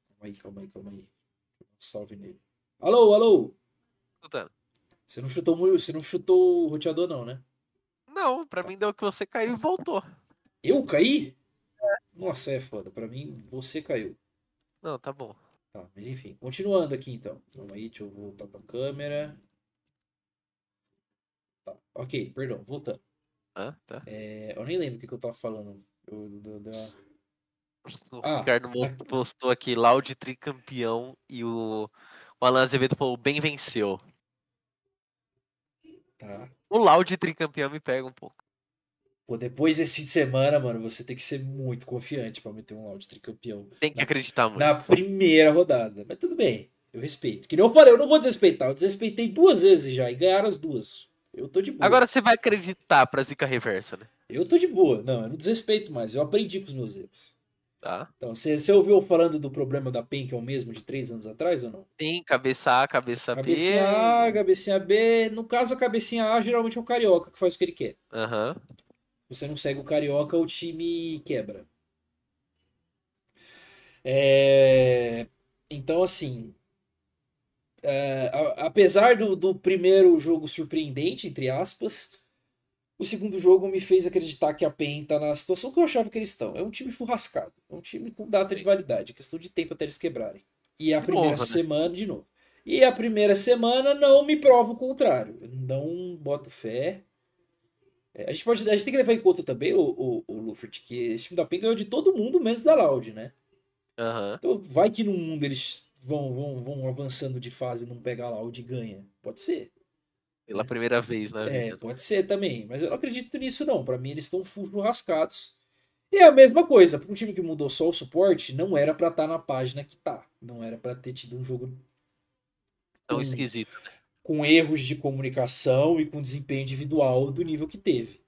Calma aí, calma aí, calma aí. Salve nele. Alô, alô! Escutando. Você não chutou, você não chutou o roteador, não, né? Não, pra mim deu que você caiu e voltou. Eu caí? Nossa, é foda. Pra mim, você caiu. Não, tá bom. Tá, mas enfim. Continuando aqui, então. Calma aí, deixa eu voltar pra câmera. Tá, ok, perdão, voltando. Tá. É, eu nem lembro o que, que eu tava falando. Eu, O Ah, Ricardo Mo- postou aqui Loud tricampeão e o, o Alan Azevedo falou bem venceu. Tá. O Loud tricampeão me pega um pouco. Pô, depois desse fim de semana, mano, você tem que ser muito confiante pra meter um áudio tricampeão. Tem que Na- acreditar muito. Na primeira rodada. Mas tudo bem, eu respeito. Que nem eu falei, eu não vou desrespeitar. Eu desrespeitei duas vezes já e ganharam as duas. Eu tô de boa. Agora você vai acreditar pra zica reversa, né? Eu tô de boa. Não, eu não desrespeito mais. Eu aprendi com os meus erros. Tá? Então, você, ouviu falando do problema da PEN, que é o mesmo de três anos atrás ou não? Tem cabeça A, cabeça B. Cabecinha A, cabecinha B. No caso, a cabecinha A geralmente é o carioca que faz o que ele quer. Aham. Você não segue o carioca, o time quebra. É, Então, assim. É, a- Apesar do, do primeiro jogo surpreendente, entre aspas, o segundo jogo me fez acreditar que a PEN tá na situação que eu achava que eles estão. É um time churrascado. É um time com data de validade. É questão de tempo até eles quebrarem. E a De primeira novo, né? semana, de novo. E a primeira semana não me prova o contrário. Não boto fé. É, a gente, pode, a gente tem que levar em conta também, o, o, o Luffert, que esse time da PEN ganhou de todo mundo, menos da Loud, né? Aham. Então vai que no mundo eles vão, vão, vão avançando de fase e não pega a Loud e ganha. Pode ser. Pela primeira vez na É, pode ser também. Mas eu não acredito nisso, não. Pra mim, eles estão churrascados. E é a mesma coisa. Para um time que mudou só o suporte, não era pra estar na página que tá. Não era pra ter tido um jogo Tão com- esquisito. né? com erros de comunicação e com desempenho individual do nível que teve.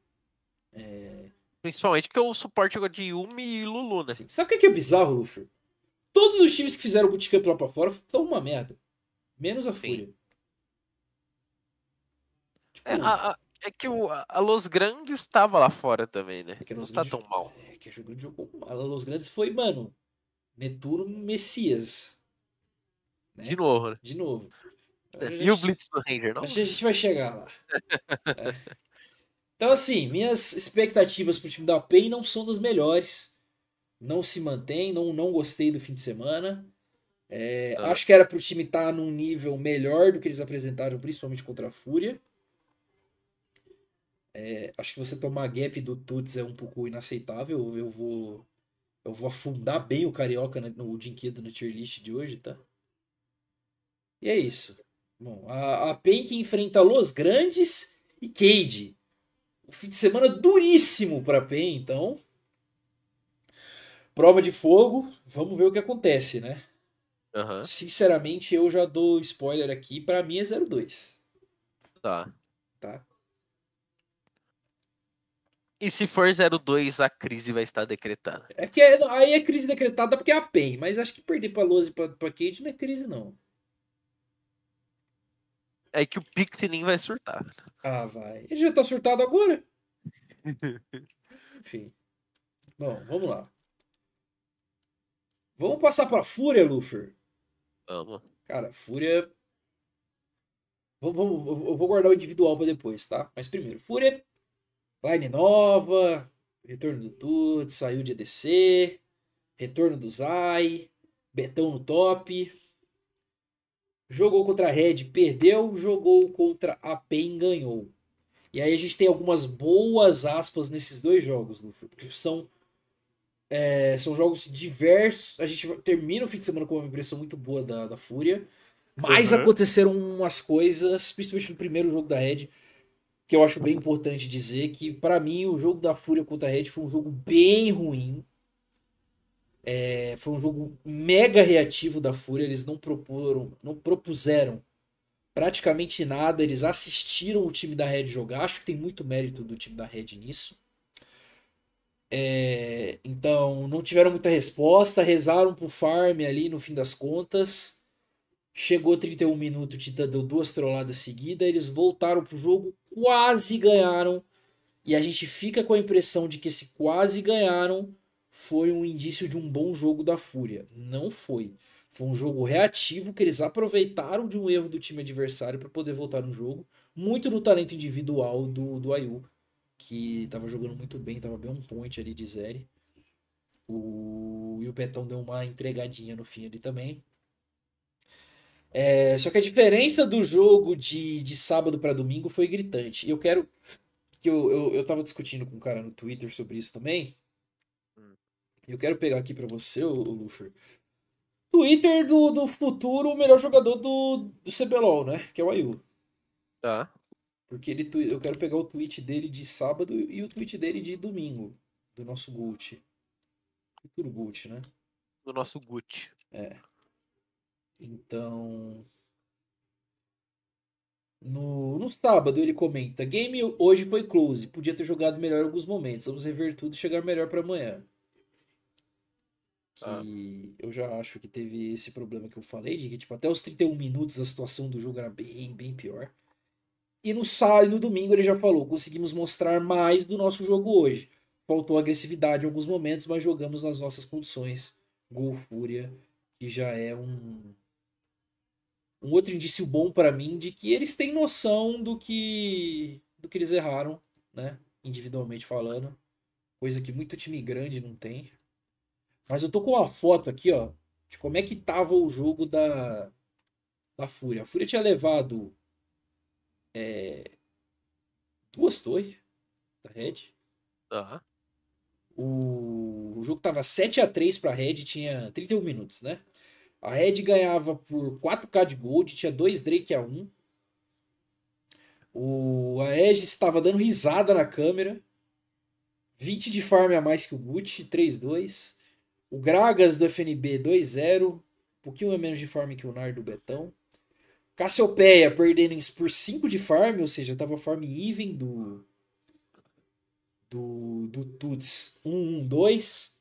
Principalmente porque o suporte de Yumi e Lulu, né? Assim, sabe o que é, que é bizarro, Luffy? Todos os times que fizeram o bootcamp lá pra fora estão uma merda. Menos a Sim. Fúria. Tipo, É, a- a- é que o, a a Los Grandes estava lá fora também, né? É que a Não Los tá Grandes- tão mal. É, que jogou jogou mal. A Los Grandes foi, mano, Netuno Messias. Né? De novo, né? De novo. E o Blitz do Ranger, não? A gente vai chegar lá. É. Então, assim, minhas expectativas pro time da PEN não são das melhores. Não se mantém, não, não gostei do fim de semana. É, Ah. Acho que era pro time estar num nível melhor do que eles apresentaram, principalmente contra a Fúria. É, acho que você tomar gap do Tuts é um pouco inaceitável. Eu vou, eu vou afundar bem o Carioca na- no Dinquedo no tier list de hoje, tá? E é isso. Bom, a, a PEN que enfrenta Los Grandes e Cade. O fim de semana duríssimo pra PEN, então. Prova de fogo, vamos ver o que acontece, né? Aham. Sinceramente, eu já dou spoiler aqui, pra mim é 0-2, Tá. tá? E se for 02, a crise vai estar decretada. É que é- aí é crise decretada porque é a PEN, mas acho que perder pra Lose e pra, pra Cade não é crise, não. É que o Pictinin vai surtar. Ah, vai. Ele já tá surtado agora? Enfim. Bom, vamos lá. Vamos passar pra Fúria, Luffy. Vamos. Cara, Fúria. Vou, vou- vou- eu vou guardar o individual pra depois, tá? Mas primeiro, Fúria. Line nova. Retorno do Tuts. Saiu de EDC. Retorno do Zai. Betão no top. Jogou contra a Red, perdeu. Jogou contra a PEN, ganhou. E aí a gente tem algumas boas aspas nesses dois jogos, Luffy. Porque são. É, são jogos diversos. A gente termina o fim de semana com uma impressão muito boa da, da Fúria. Mas Uhum. aconteceram umas coisas, principalmente no primeiro jogo da Red, que eu acho bem importante dizer que, pra mim, o jogo da Fúria contra a Red foi um jogo bem ruim. É, foi um jogo mega reativo da Fúria. Eles não proporam, não propuseram praticamente nada. Eles assistiram o time da Red jogar. Acho que tem muito mérito do time da Red nisso. É, então, não tiveram muita resposta. Rezaram pro farm ali no fim das contas. Chegou 31 minutos, o Titã deu duas trolladas seguidas. Eles voltaram pro jogo, quase ganharam. E a gente fica com a impressão de que esse quase ganharam foi um indício de um bom jogo da Fúria. Não foi. Foi um jogo reativo que eles aproveitaram de um erro do time adversário para poder voltar no jogo. Muito no talento individual do, do Ayu, que estava jogando muito bem, estava bem um point ali de Zeri. O, e o Petão deu uma entregadinha no fim ali também. É, só que a diferença do jogo de, de sábado para domingo foi gritante. E eu quero. que eu, eu, eu tava discutindo com um cara no Twitter sobre isso também. Hum. Eu quero pegar aqui pra você, o Luffy. Twitter do, do futuro, o melhor jogador do, do CBLOL, né? Que é o Ayu. Tá. Porque ele, twi- eu quero pegar o tweet dele de sábado e o tweet dele de domingo. Do nosso Gucci. Futuro Gucci, né? Do nosso Gucci. Então. No, no sábado ele comenta: Game hoje foi close, podia ter jogado melhor em alguns momentos. Vamos rever tudo e chegar melhor para amanhã. Que Ah. eu já acho que teve esse problema que eu falei, de que tipo, até os 31 minutos a situação do jogo era bem, bem pior. E no sábado e no domingo ele já falou: conseguimos mostrar mais do nosso jogo hoje. Faltou agressividade em alguns momentos, mas jogamos nas nossas condições. Gol Fúria, que já é um um outro indício bom pra mim de que eles têm noção do que do que eles erraram, né? Individualmente falando, coisa que muito time grande não tem. Mas eu tô com uma foto aqui, ó, de como é que tava o jogo da da Fúria. A Fúria tinha levado é, duas torres da Red. Tá. O, o jogo tava 7 a 3 pra Red, tinha 31 minutos, né? A Red ganhava por 4k de gold, tinha 2 Drake a 1. O Aegis estava dando risada na câmera. 20 de farm a mais que o Gucci, 3-2. O Gragas do FNB 2-0. Um pouquinho a menos de farm que o Nar do Betão. Cassiopeia perdendo por 5 de farm, ou seja, tava farm even do, do, do Tuts 112.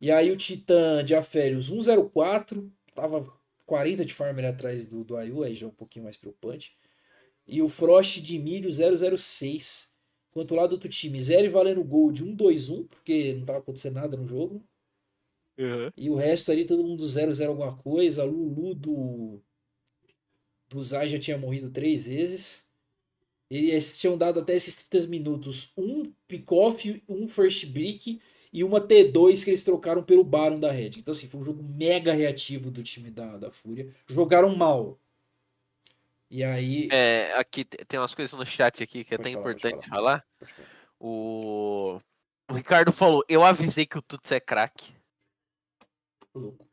E aí o Titã de Aférios 104. Tava 40 de farmer atrás do, do Ayu, aí já é um pouquinho mais preocupante. E o Frost de Milho 006. Enquanto lá do outro time, Zero valendo Gold 121, porque não tava acontecendo nada no jogo. Uhum. E o resto ali, todo mundo 0-0 alguma coisa. Lulu do. Do Zai já tinha morrido três vezes. Eles tinham dado até esses 30 minutos um pick-off, um first brick e uma T2 que eles trocaram pelo Baron da Red. Então, assim, foi um jogo mega reativo do time da, da Fúria. Jogaram mal. E aí. É, aqui te- tem umas coisas no chat aqui que é até falar, importante falar. Pode falar. O... o Ricardo falou, eu avisei que o Tuts é craque. Louco.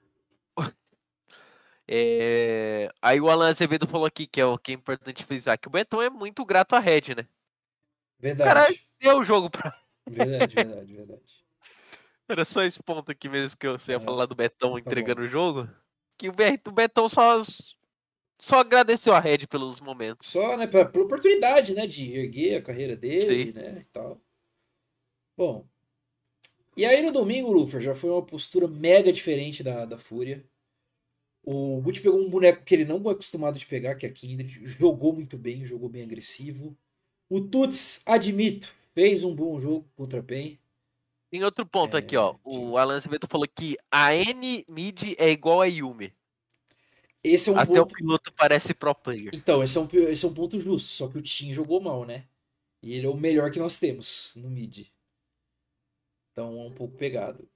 É, Aí o Alan Azevedo falou aqui, que é o que é importante frisar, que o Betão é muito grato à Red, né? Verdade. Deu o jogo pra. Verdade, verdade, verdade. Era só esse ponto aqui mesmo que você ia Ah, falar do Betão tá entregando o jogo. Que o Be- o Betão só, só agradeceu a Red pelos momentos. Só, né, pra, pela oportunidade, né, de erguer a carreira dele, Sim. né, e tal. Bom, e aí no domingo, Lufer, já foi uma postura mega diferente da, da Fúria. O Gucci pegou um boneco que ele não é acostumado de pegar, que é a Kindred, jogou muito bem, jogou bem agressivo. O Tuts, admito, fez um bom jogo contra a PEN. Tem outro ponto aqui, É, ó. O Alan Acevedo falou que a N mid é igual a Yumi. Esse é um Até o ponto... piloto parece pro player. Então, esse é, um, esse é um ponto justo, só que o Tim jogou mal, né? E ele é o melhor que nós temos no mid. Então é um pouco pegado.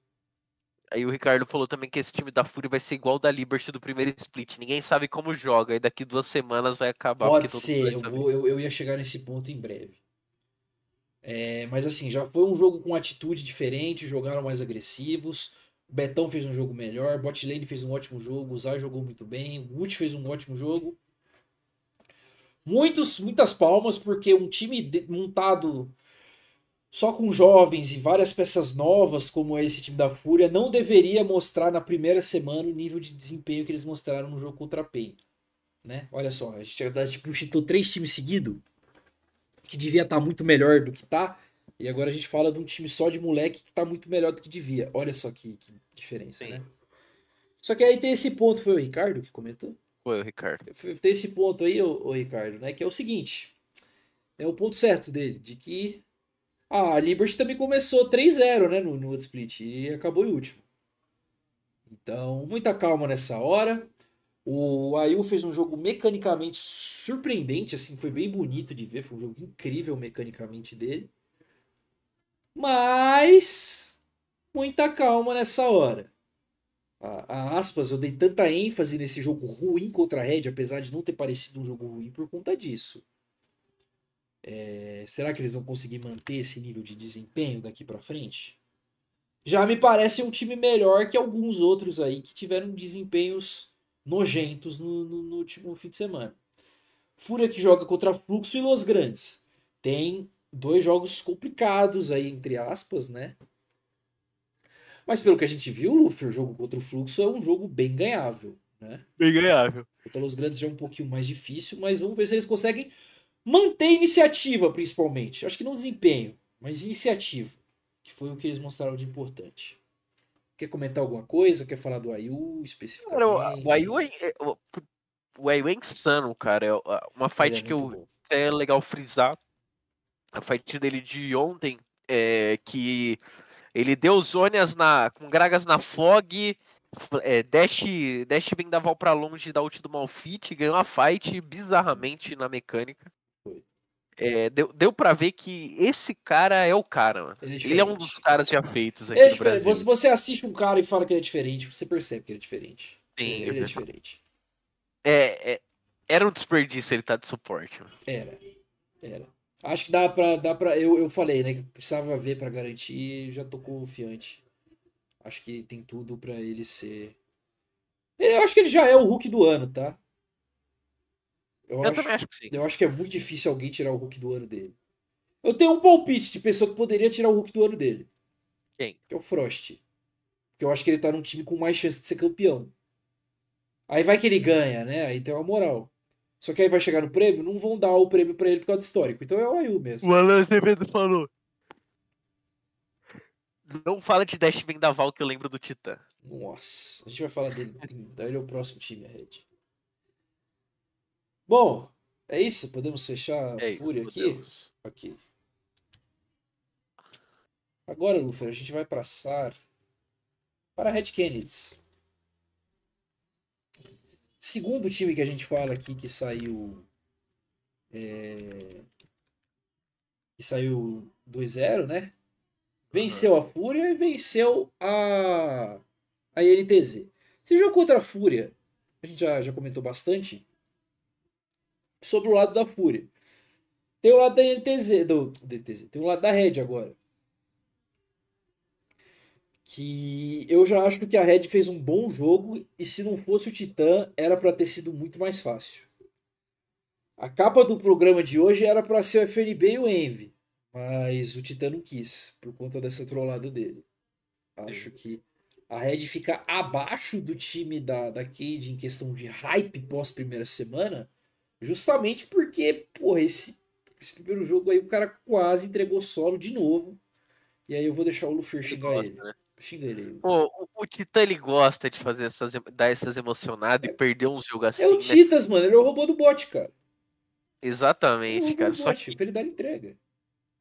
Aí o Ricardo falou também que esse time da Fúria vai ser igual da Liberty do primeiro split. Ninguém sabe como joga. E daqui duas semanas vai acabar. Pode ser, eu, vou, eu, eu ia chegar nesse ponto em breve. É, mas assim, já foi um jogo com atitude diferente, jogaram mais agressivos. O Betão fez um jogo melhor, Bot Lane fez um ótimo jogo, o Zay jogou muito bem, o Gucci fez um ótimo jogo. Muitos, muitas palmas, porque um time montado só com jovens e várias peças novas, como é esse time da Fúria, não deveria mostrar na primeira semana o nível de desempenho que eles mostraram no jogo contra a PEN. Né? Olha só, a gente, a gente chitou três times seguidos, que devia estar muito melhor do que tá, e agora a gente fala de um time só de moleque que tá muito melhor do que devia. Olha só que, que diferença, Sim. né? Só que aí tem esse ponto, foi o Ricardo que comentou? Foi o Ricardo. Tem esse ponto aí, ô Ricardo, né? Que é o seguinte. É o ponto certo dele, de que a Liberty também começou 3-0, né, no, no split, e acabou em último. Então, muita calma nessa hora. O Ayu fez um jogo mecanicamente surpreendente, assim, foi bem bonito de ver, foi um jogo incrível mecanicamente dele. Mas muita calma nessa hora. A, a aspas, eu dei tanta ênfase nesse jogo ruim contra a Red, apesar de não ter parecido um jogo ruim por conta disso. É, será que eles vão conseguir manter esse nível de desempenho daqui pra frente? Já me parece um time melhor que alguns outros aí que tiveram desempenhos nojentos no, no, no último fim de semana. Fúria que joga contra Fluxo e Los Grandes. Tem dois jogos complicados aí, entre aspas, né? Mas pelo que a gente viu, Luffy, o jogo contra o Fluxo é um jogo bem ganhável, né? Bem ganhável. Contra Los Grandes já é um pouquinho mais difícil, mas vamos ver se eles conseguem manter iniciativa, principalmente. Acho que não desempenho, mas iniciativa, que foi o que eles mostraram de importante. Quer comentar alguma coisa? Quer falar do Ayu especificamente? Cara, o- Ayu é, é- o- Ayu é insano, cara. É uma Ele fight é que eu bom. é legal frisar. A fight dele de ontem é que ele deu zônias na, com Gragas na Fog, é, dash, dash vendaval pra longe da ult do Malfit, ganhou a fight bizarramente na mecânica. É, deu, deu pra ver que esse cara é o cara, mano. Ele é Ele é um dos caras já feitos aqui Ele é. Brasil. Você, você assiste um cara e fala que ele é diferente, você percebe que ele é diferente. Sim, ele é diferente. é, é- era um desperdício ele estar de suporte. mano. Era. Era. Acho que dá pra. Dá pra eu, eu falei, né? Que precisava ver pra garantir. Já tô confiante. Acho que tem tudo pra ele ser. Eu acho que ele já é o Hulk do ano, tá? Eu, Eu acho, também acho que sim. eu acho que é muito difícil alguém tirar o Hulk do ano dele. Eu tenho um palpite de pessoa que poderia tirar o Hulk do ano dele. Quem? Que é o Frost. Porque eu acho que ele tá num time com mais chance de ser campeão. Aí vai que ele ganha, né? Aí tem uma moral. Só que aí vai chegar no prêmio, não vão dar o prêmio pra ele por causa do histórico. Então é o Ayu mesmo. O Alan Azevedo falou. Não fala de Dash Vendaval que eu lembro do Titã. Nossa, a gente vai falar dele. Daí ele é o próximo time, a Red. Bom, é isso? Podemos fechar a É Fúria aqui? Deus. Ok. Agora, Lufer, a gente vai passar para a Red Kennedys. Segundo time que a gente fala aqui que saiu. é, que saiu 2-0, né? Venceu a Fúria e venceu a. a INTZ. Esse jogo contra a Fúria, a gente já, já comentou bastante sobre o lado da Fúria. Tem o lado da NTZ, do DTZ, tem o lado da Red agora. Que eu já acho que a Red fez um bom jogo e se não fosse o Titã, era para ter sido muito mais fácil. A capa do programa de hoje era para ser o FNB e o Envy, mas o Titã não quis, por conta dessa trollada dele. Acho que a Red fica abaixo do time da, da Cade em questão de hype pós primeira semana, justamente porque, porra, esse, esse primeiro jogo aí o cara quase entregou solo de novo. E aí eu vou deixar o Luffy xingar gosta, ele. Né? Xinga ele. Pô, o, o Titã ele gosta de fazer essas, dar essas emocionadas é, e perder uns jogos assim. É o né? Titas, mano, ele é o robô do bot, cara. Exatamente, é cara. Só bot, que... pra ele dar entrega.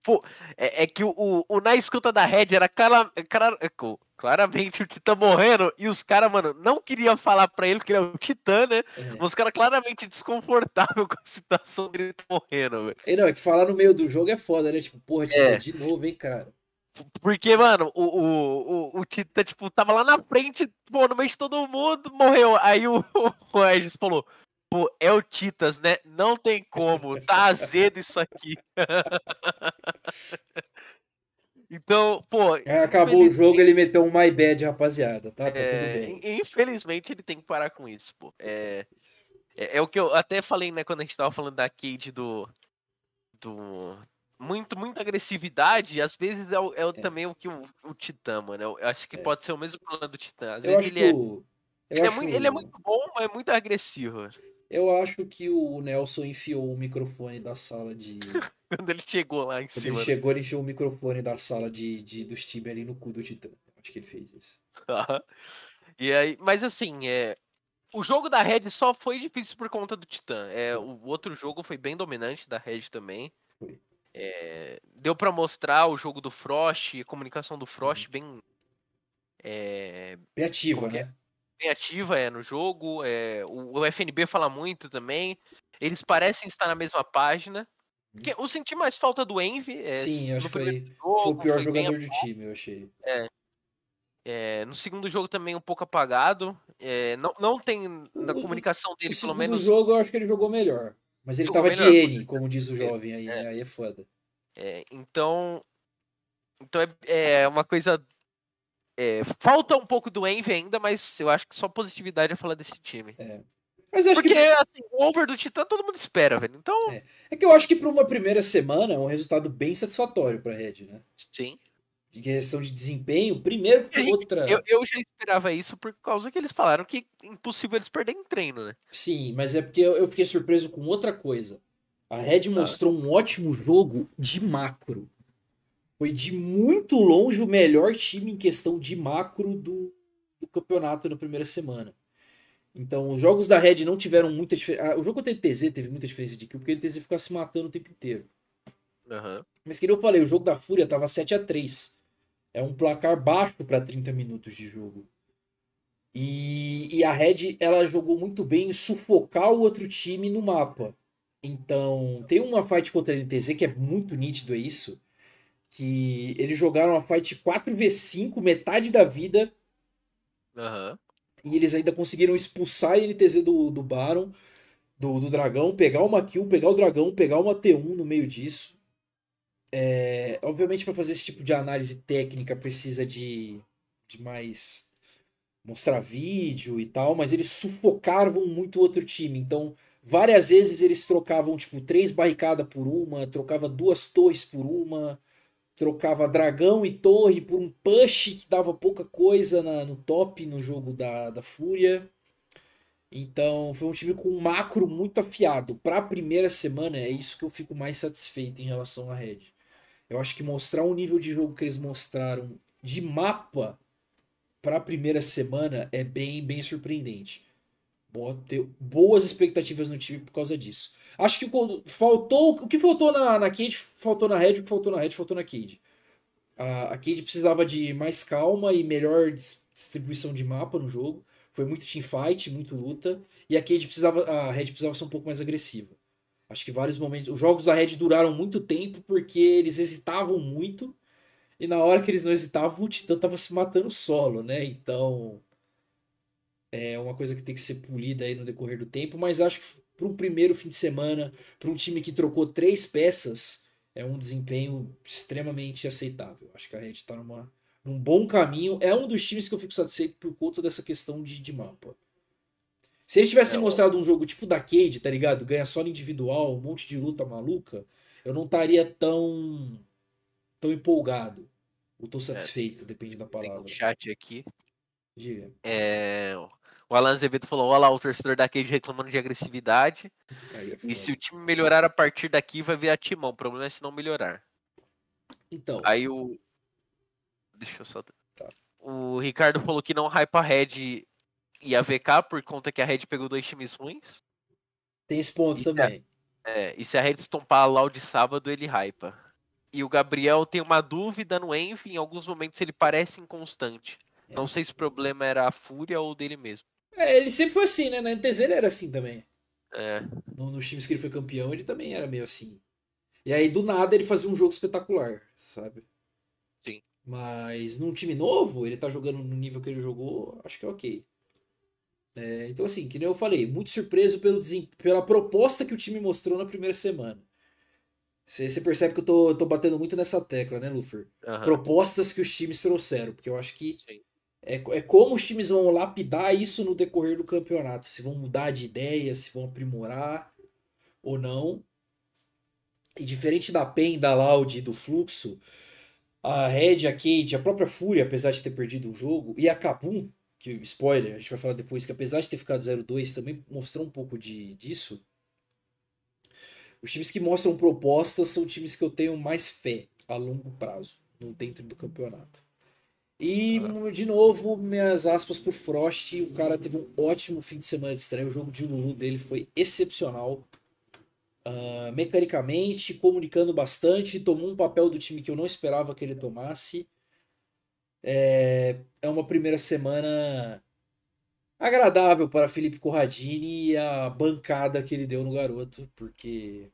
Pô, é, é que o, o, o, na escuta da Red era cara, cara, é, claramente o Titã morrendo e os caras, mano, não queriam falar pra ele que ele é o Titã, né? É. Mas os caras claramente desconfortável com a situação dele morrendo, velho. E não, é que falar no meio do jogo é foda, né? Tipo, porra, Titã é. de novo, hein, cara. Porque, mano, o, o, o, o Titã, tipo, tava lá na frente, pô, no meio de todo mundo, morreu. Aí o, o Regis falou, Pô, é o Titas, né? Não tem como. Tá azedo isso aqui. então, pô. É, acabou o jogo, ele meteu um my bad, rapaziada. Tá, tá é, tudo bem. Infelizmente, ele tem que parar com isso, pô. É, é, é, o que eu até falei, né, quando a gente tava falando da Cade do. do muito, muita agressividade, às vezes é, o, é, o, é. também o que o, o Titã, mano. Eu acho que é. pode ser o mesmo problema do Titã. Às eu vezes ele é. Ele, é muito, ele é muito bom, mas é muito agressivo. Eu acho que o Nelson enfiou o microfone da sala de. Quando ele chegou lá em Quando cima. Ele chegou, ele enfiou o microfone da sala de, de, dos times ali no cu do Titã. Acho que ele fez isso. e aí, mas assim, é, o jogo da Red só foi difícil por conta do Titã. É, o outro jogo foi bem dominante da Red também. Foi. É, deu para mostrar o jogo do Frost, a comunicação do Frost uhum. bem. É, bem ativa, né? É? bem ativa é, no jogo. É, o, o, FNB fala muito também. Eles parecem estar na mesma página. Porque eu senti mais falta do Envy. É, Sim, acho que foi, jogo, foi o pior foi jogador do time, eu achei. É, é, no segundo jogo também um pouco apagado. É, não, não tem na comunicação dele, pelo menos. No jogo eu acho que ele jogou melhor. Mas ele jogou tava melhor, de N, como diz o jovem aí, é? Aí é foda. É, então. Então é, é uma coisa é, falta um pouco do Envy ainda, mas eu acho que só positividade é falar desse time. É. Mas acho Porque, que... assim, o over do Titã todo mundo espera, velho. Então. É. é que eu acho que para uma primeira semana é um resultado bem satisfatório pra Red, né? Sim. De questão de desempenho, primeiro que outra. Eu, eu, já esperava isso por causa que eles falaram que é impossível eles perderem treino, né? Sim, mas é porque eu, eu fiquei surpreso com outra coisa. A Red ah. mostrou um ótimo jogo de macro foi de muito longe o melhor time em questão de macro do, do campeonato na primeira semana. Então, os jogos da Red não tiveram muita diferença. Ah, o jogo contra o TZ teve muita diferença de kill, porque o TZ ficava se matando o tempo inteiro. Uhum. Mas que eu falei, o jogo da Fúria tava 7 a 3 É um placar baixo para 30 minutos de jogo. E, e a Red ela jogou muito bem em sufocar o outro time no mapa. Então, tem uma fight contra a NTZ que é muito nítido, é isso que eles jogaram a fight 4v5, metade da vida. Uhum. E eles ainda conseguiram expulsar a NTZ do, do Baron, do, do dragão, pegar uma kill, pegar o dragão, pegar uma T1 no meio disso. É, obviamente, para fazer esse tipo de análise técnica precisa de, de mais mostrar vídeo e tal, mas eles sufocavam muito o outro time. Então, várias vezes eles trocavam tipo três barricadas por uma, trocava duas torres por uma trocava dragão e torre por um push que dava pouca coisa na, no top no jogo da, da Fúria. Então foi um time com um macro muito afiado. Para a primeira semana é isso que eu fico mais satisfeito em relação à Red. Eu acho que mostrar o nível de jogo que eles mostraram de mapa para a primeira semana é bem bem surpreendente. Boa, ter boas expectativas no time por causa disso. Acho que faltou. O que faltou na, na Cade, faltou na Red, o que faltou na Red, faltou na Cade. A, a Cade precisava de mais calma e melhor distribuição de mapa no jogo. Foi muito teamfight, muito luta. E a Cade precisava. A Red precisava ser um pouco mais agressiva. Acho que vários momentos. Os jogos da Red duraram muito tempo porque eles hesitavam muito. E na hora que eles não hesitavam, o Titã tava se matando solo, né? Então. É uma coisa que tem que ser polida aí no decorrer do tempo, mas acho que para um primeiro fim de semana, para um time que trocou três peças, é um desempenho extremamente aceitável. Acho que a Red está num bom caminho. É um dos times que eu fico satisfeito por conta dessa questão de, de mapa. Se eles tivessem é, mostrado um jogo tipo da Cade, tá ligado? Ganha só no individual, um monte de luta maluca, eu não estaria tão tão empolgado. Ou tô satisfeito, depende da Tem um palavra. chat aqui. Diga. É, O Alan Azevedo falou: Olha lá, o torcedor da Cade reclamando de agressividade. É E se o time melhorar a partir daqui, vai virar timão. O problema é se não melhorar. Então, Aí o. Deixa eu só. Tá. O Ricardo falou que não hypa a Red e a VK por conta que a Red pegou dois times ruins. tem esse ponto é- também. É, e se a Red estompar a Loud sábado, ele hypa. E o Gabriel tem uma dúvida no Envy, em alguns momentos ele parece inconstante. É. Não sei se o problema era a Fúria ou dele mesmo. É, ele sempre foi assim, né? Na NTZ ele era assim também. É, No- nos times que ele foi campeão, ele também era meio assim. E aí, do nada, ele fazia um jogo espetacular, sabe? Sim. Mas num time novo, ele tá jogando no nível que ele jogou, acho que é ok. É, então, assim, que nem eu falei, muito surpreso pelo pela proposta que o time mostrou na primeira semana. Você percebe que eu tô, tô batendo muito nessa tecla, né, Lufer? aham, Propostas que os times trouxeram, porque eu acho que sim. É, é como os times vão lapidar isso no decorrer do campeonato. Se vão mudar de ideia, se vão aprimorar ou não. E diferente da PEN, da Loud e do Fluxo, a Red, a Cade, a própria Fúria, apesar de ter perdido o jogo, e a Kabum, que spoiler, a gente vai falar depois, que apesar de ter ficado 0-2, também mostrou um pouco de, disso. Os times que mostram propostas são times que eu tenho mais fé a longo prazo, no dentro do campeonato. E, de novo, minhas aspas pro Frost. O cara teve um ótimo fim de semana de estreia. O jogo de Lulu dele foi excepcional. Ah, mecanicamente, comunicando bastante. Tomou um papel do time que eu não esperava que ele tomasse. É, é uma primeira semana agradável para Felipe Corradini e a bancada que ele deu no garoto, porque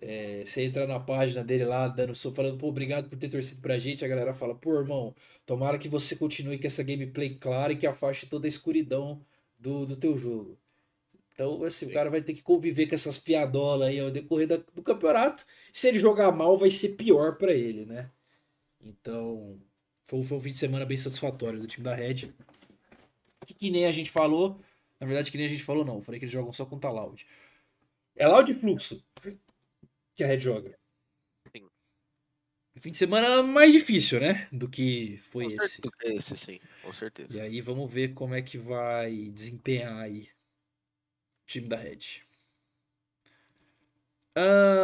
é, você entra na página dele lá, dando, só falando, pô, obrigado por ter torcido pra gente, a galera fala, pô, irmão, tomara que você continue com essa gameplay clara e que afaste toda a escuridão do, do teu jogo. Então, assim, o cara vai ter que conviver com essas piadolas aí ao decorrer da- do campeonato. Se ele jogar mal, vai ser pior pra ele, né? Então, foi, foi um fim de semana bem satisfatório do time da Red. Que, que nem a gente falou. Na verdade, que nem a gente falou, não. Eu falei que eles jogam só contra Loud. É Loud e Fluxo que a Red joga. Sim. Fim de semana mais difícil, né? Do que foi Com esse. certeza, Esse sim, com certeza. E aí vamos ver como é que vai desempenhar aí o time da Red.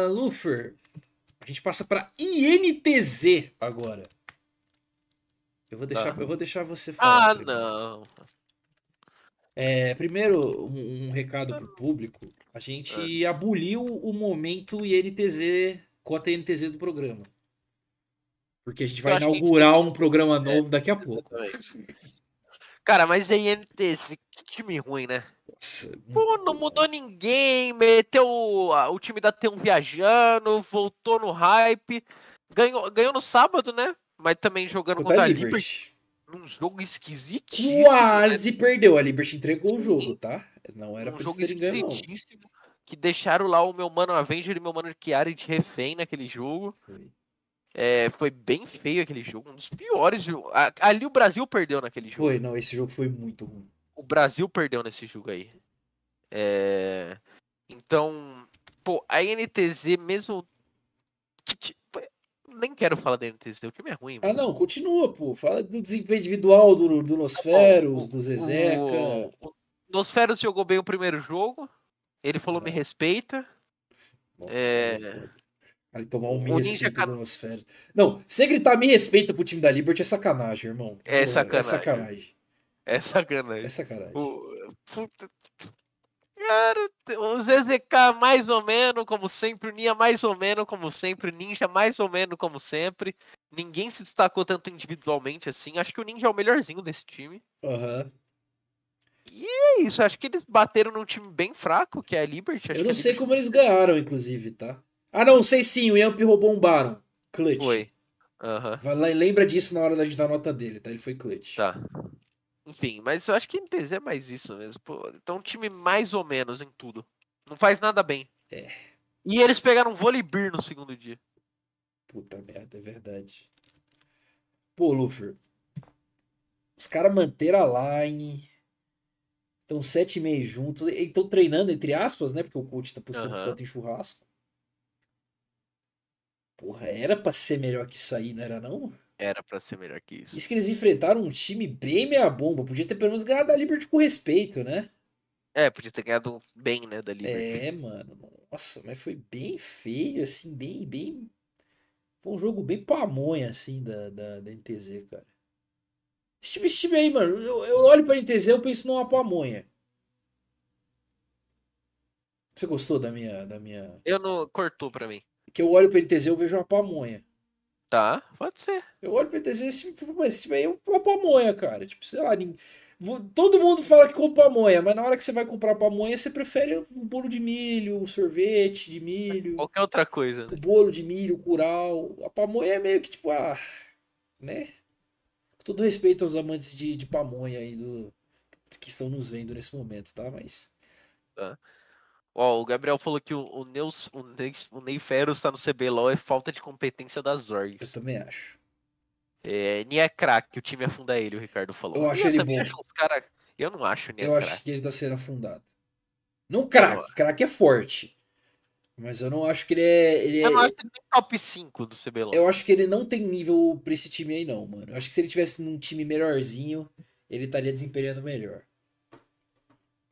Lufer, a gente passa para INTZ agora. Eu vou deixar, Tá. eu vou deixar você falar. Ah, primeiro. não. É, primeiro, um, um recado pro público. A gente aboliu o momento INTZ, cota INTZ do programa. Porque a gente vai a gente inaugurar um programa novo daqui a pouco. Exatamente. Cara, mas aí NTZ, que time ruim, né? Nossa, Pô, não mudou ninguém, meteu o, a- o time da T1 viajando, voltou no hype, ganhou, ganhou no sábado, né? Mas também jogando contra a a Liberty. Num jogo esquisitíssimo. né? Quase perdeu. A Liberty entregou o jogo, tá? Não era um pra jogo ganho, não. esquisitíssimo. Que deixaram lá o meu mano Avenger e meu mano Chiari de refém naquele jogo. Foi. É, foi bem feio aquele jogo, um dos piores Ali o Brasil perdeu naquele jogo. Foi, não, esse jogo foi muito ruim. O Brasil perdeu nesse jogo aí. É, Então, pô, a NTZ mesmo. Nem quero falar da NTZ, o time é ruim. Ah, mano. não, continua, pô. Fala do desempenho individual do, do Nosferos, o- do Zezeca. O, o Nosferos jogou bem o primeiro jogo. Ele falou, me respeita. Nossa, é-. Cara, tomar um me O Ninja respeita Can- do Nosferos. Não, você gritar me respeita pro time da Liberty é sacanagem, irmão. É Pô, sacanagem. É sacanagem. É sacanagem. É sacanagem. O... Puta... Cara, o ZZK mais ou menos, como sempre, o Nia mais ou menos, como sempre, o Ninja mais ou menos, como sempre. Ninguém se destacou tanto individualmente assim. Acho que o Ninja é o melhorzinho desse time. Aham. É isso, acho que eles bateram num time bem fraco, que é a Liberty. Eu não sei Liberty como eles ganharam, inclusive, tá? Ah, não, sei sim, o Yamp roubou um Baron. Clutch. Foi. E lembra disso na hora da gente dar nota dele, tá? Ele foi clutch. tá. Enfim, mas eu acho que NTZ é mais isso mesmo. Pô, então um time mais ou menos em tudo. Não faz nada bem. É. E eles pegaram um Volibear no segundo dia. Puta merda, é verdade. Pô, Luffy. Os caras manteram a line. Estão sete e meio juntos. Estão treinando, entre aspas, né? Porque o coach tá postando Aham. foto em churrasco. Porra, era pra ser melhor que isso aí, não era não? Era pra ser melhor que isso. Isso que eles enfrentaram um time bem meia bomba. Podia ter pelo menos ganhado a Liberty com respeito, né? É, podia ter ganhado bem, né, da Liberty. É, mano. Nossa, mas foi bem feio, assim, bem, bem. Foi um jogo bem pamonha, assim, da, da, da NTZ, cara. Esse time, esse time aí, mano, eu, eu olho pra NTZ e eu penso numa pamonha. Você gostou da minha, da minha. Eu não. Cortou pra mim. Que eu olho pra NTZ e eu vejo uma pamonha. Tá, pode ser. Eu olho pra NTZ e time, mas esse time aí é uma pamonha, cara. Tipo, sei lá, ninguém... todo mundo fala que compra pamonha, mas na hora que você vai comprar pamonha, você prefere o bolo de milho, o sorvete de milho. Qualquer outra coisa, né? O bolo de milho, o curau. A pamonha é meio que tipo, ah, né? Com todo respeito aos amantes de, de pamonha aí do, que estão nos vendo nesse momento, tá? Mas. Tá. Ó, o Gabriel falou que o, o, Neus, o, Ney, o Ney Ferros tá no CBLOL é falta de competência das orgs. Eu também acho. É, Nia é craque, o time afunda ele, o Ricardo falou. Eu acho ele bom. Acho cara... Eu não acho Nia Eu crack. acho que ele tá sendo afundado. Não craque, craque é forte. Mas eu não acho que ele é. Ele eu é... não acho que ele tem top 5 do CBLOL. Eu acho que ele não tem nível pra esse time aí, não, mano. Eu acho que se ele tivesse num time melhorzinho, ele estaria desempenhando melhor.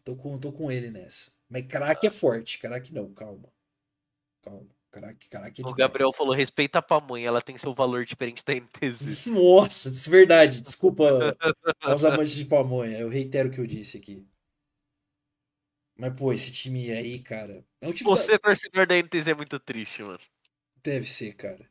Tô com, tô com ele nessa. Mas craque é forte, craque não, calma. Calma. Craque, craque é o Gabriel falou: respeita a pamonha, ela tem seu valor diferente da NTZ. Nossa, isso é verdade. Desculpa aos amantes de pamonha. Eu reitero o que eu disse aqui. Mas, pô, esse time aí, cara. É um time Você, da... torcedor da NTZ, é muito triste, mano. Deve ser, cara.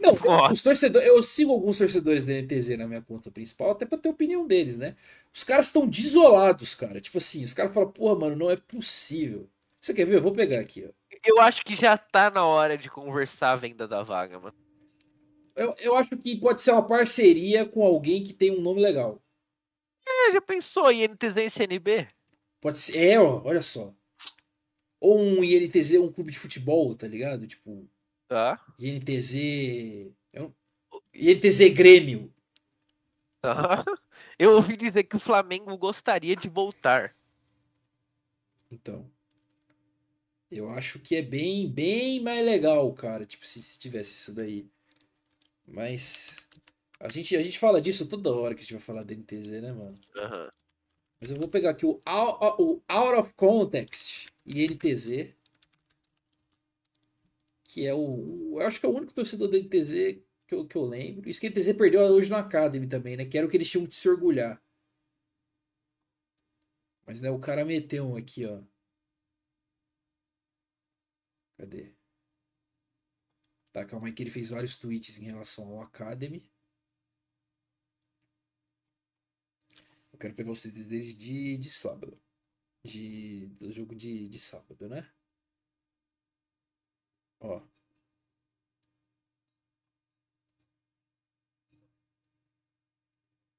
Não, Nossa. os torcedores. Eu sigo alguns torcedores da NTZ na minha conta principal, até pra ter opinião deles, né? Os caras estão desolados, cara. Tipo assim, os caras falam, porra, mano, não é possível. Você quer ver? Eu vou pegar aqui, ó. Eu acho que já tá na hora de conversar a venda da vaga, mano. Eu, eu acho que pode ser uma parceria com alguém que tem um nome legal. É, já pensou em INTZ e CNB? Pode ser. É, ó, olha só. Ou um INTZ, um clube de futebol, tá ligado? Tipo. Tá. INTZ. É. INTZ Grêmio. Tá. Eu ouvi dizer que o Flamengo gostaria de voltar. Então. Eu acho que é bem, bem mais legal, cara. Tipo, se, se tivesse isso daí. Mas. A gente, a gente fala disso toda hora que a gente vai falar da NTZ, né, mano? Uhum. Mas eu vou pegar aqui o, o Out of Context e NTZ. Que é o. Eu acho que é o único torcedor da NTZ que eu, que eu lembro. Isso que a NTZ perdeu hoje no Academy também, né? Que era o que eles tinham de se orgulhar. Mas né, o cara meteu um aqui, ó. Cadê? Tá, calma aí que ele fez vários tweets em relação ao Academy. Eu quero pegar os tweets dele de, de sábado. De, do jogo de, de sábado, né? Ó.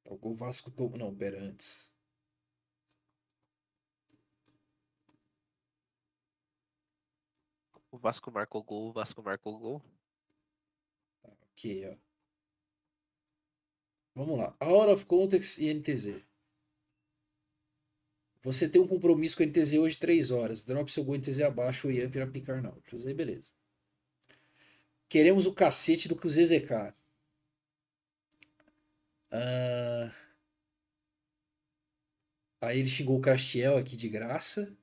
O gol Vasco tomou. Não, pera, antes. O Vasco marcou gol, o Vasco marcou gol. Tá, ok, ó. Vamos lá. Out of context e NTZ. Você tem um compromisso com a NTZ hoje 3 horas. Drop seu gol NTZ abaixo, o Ian para picar Nautilus. Aí beleza. Queremos o cacete do que o ZZK. Uh... Aí ele xingou o Castiel aqui de graça.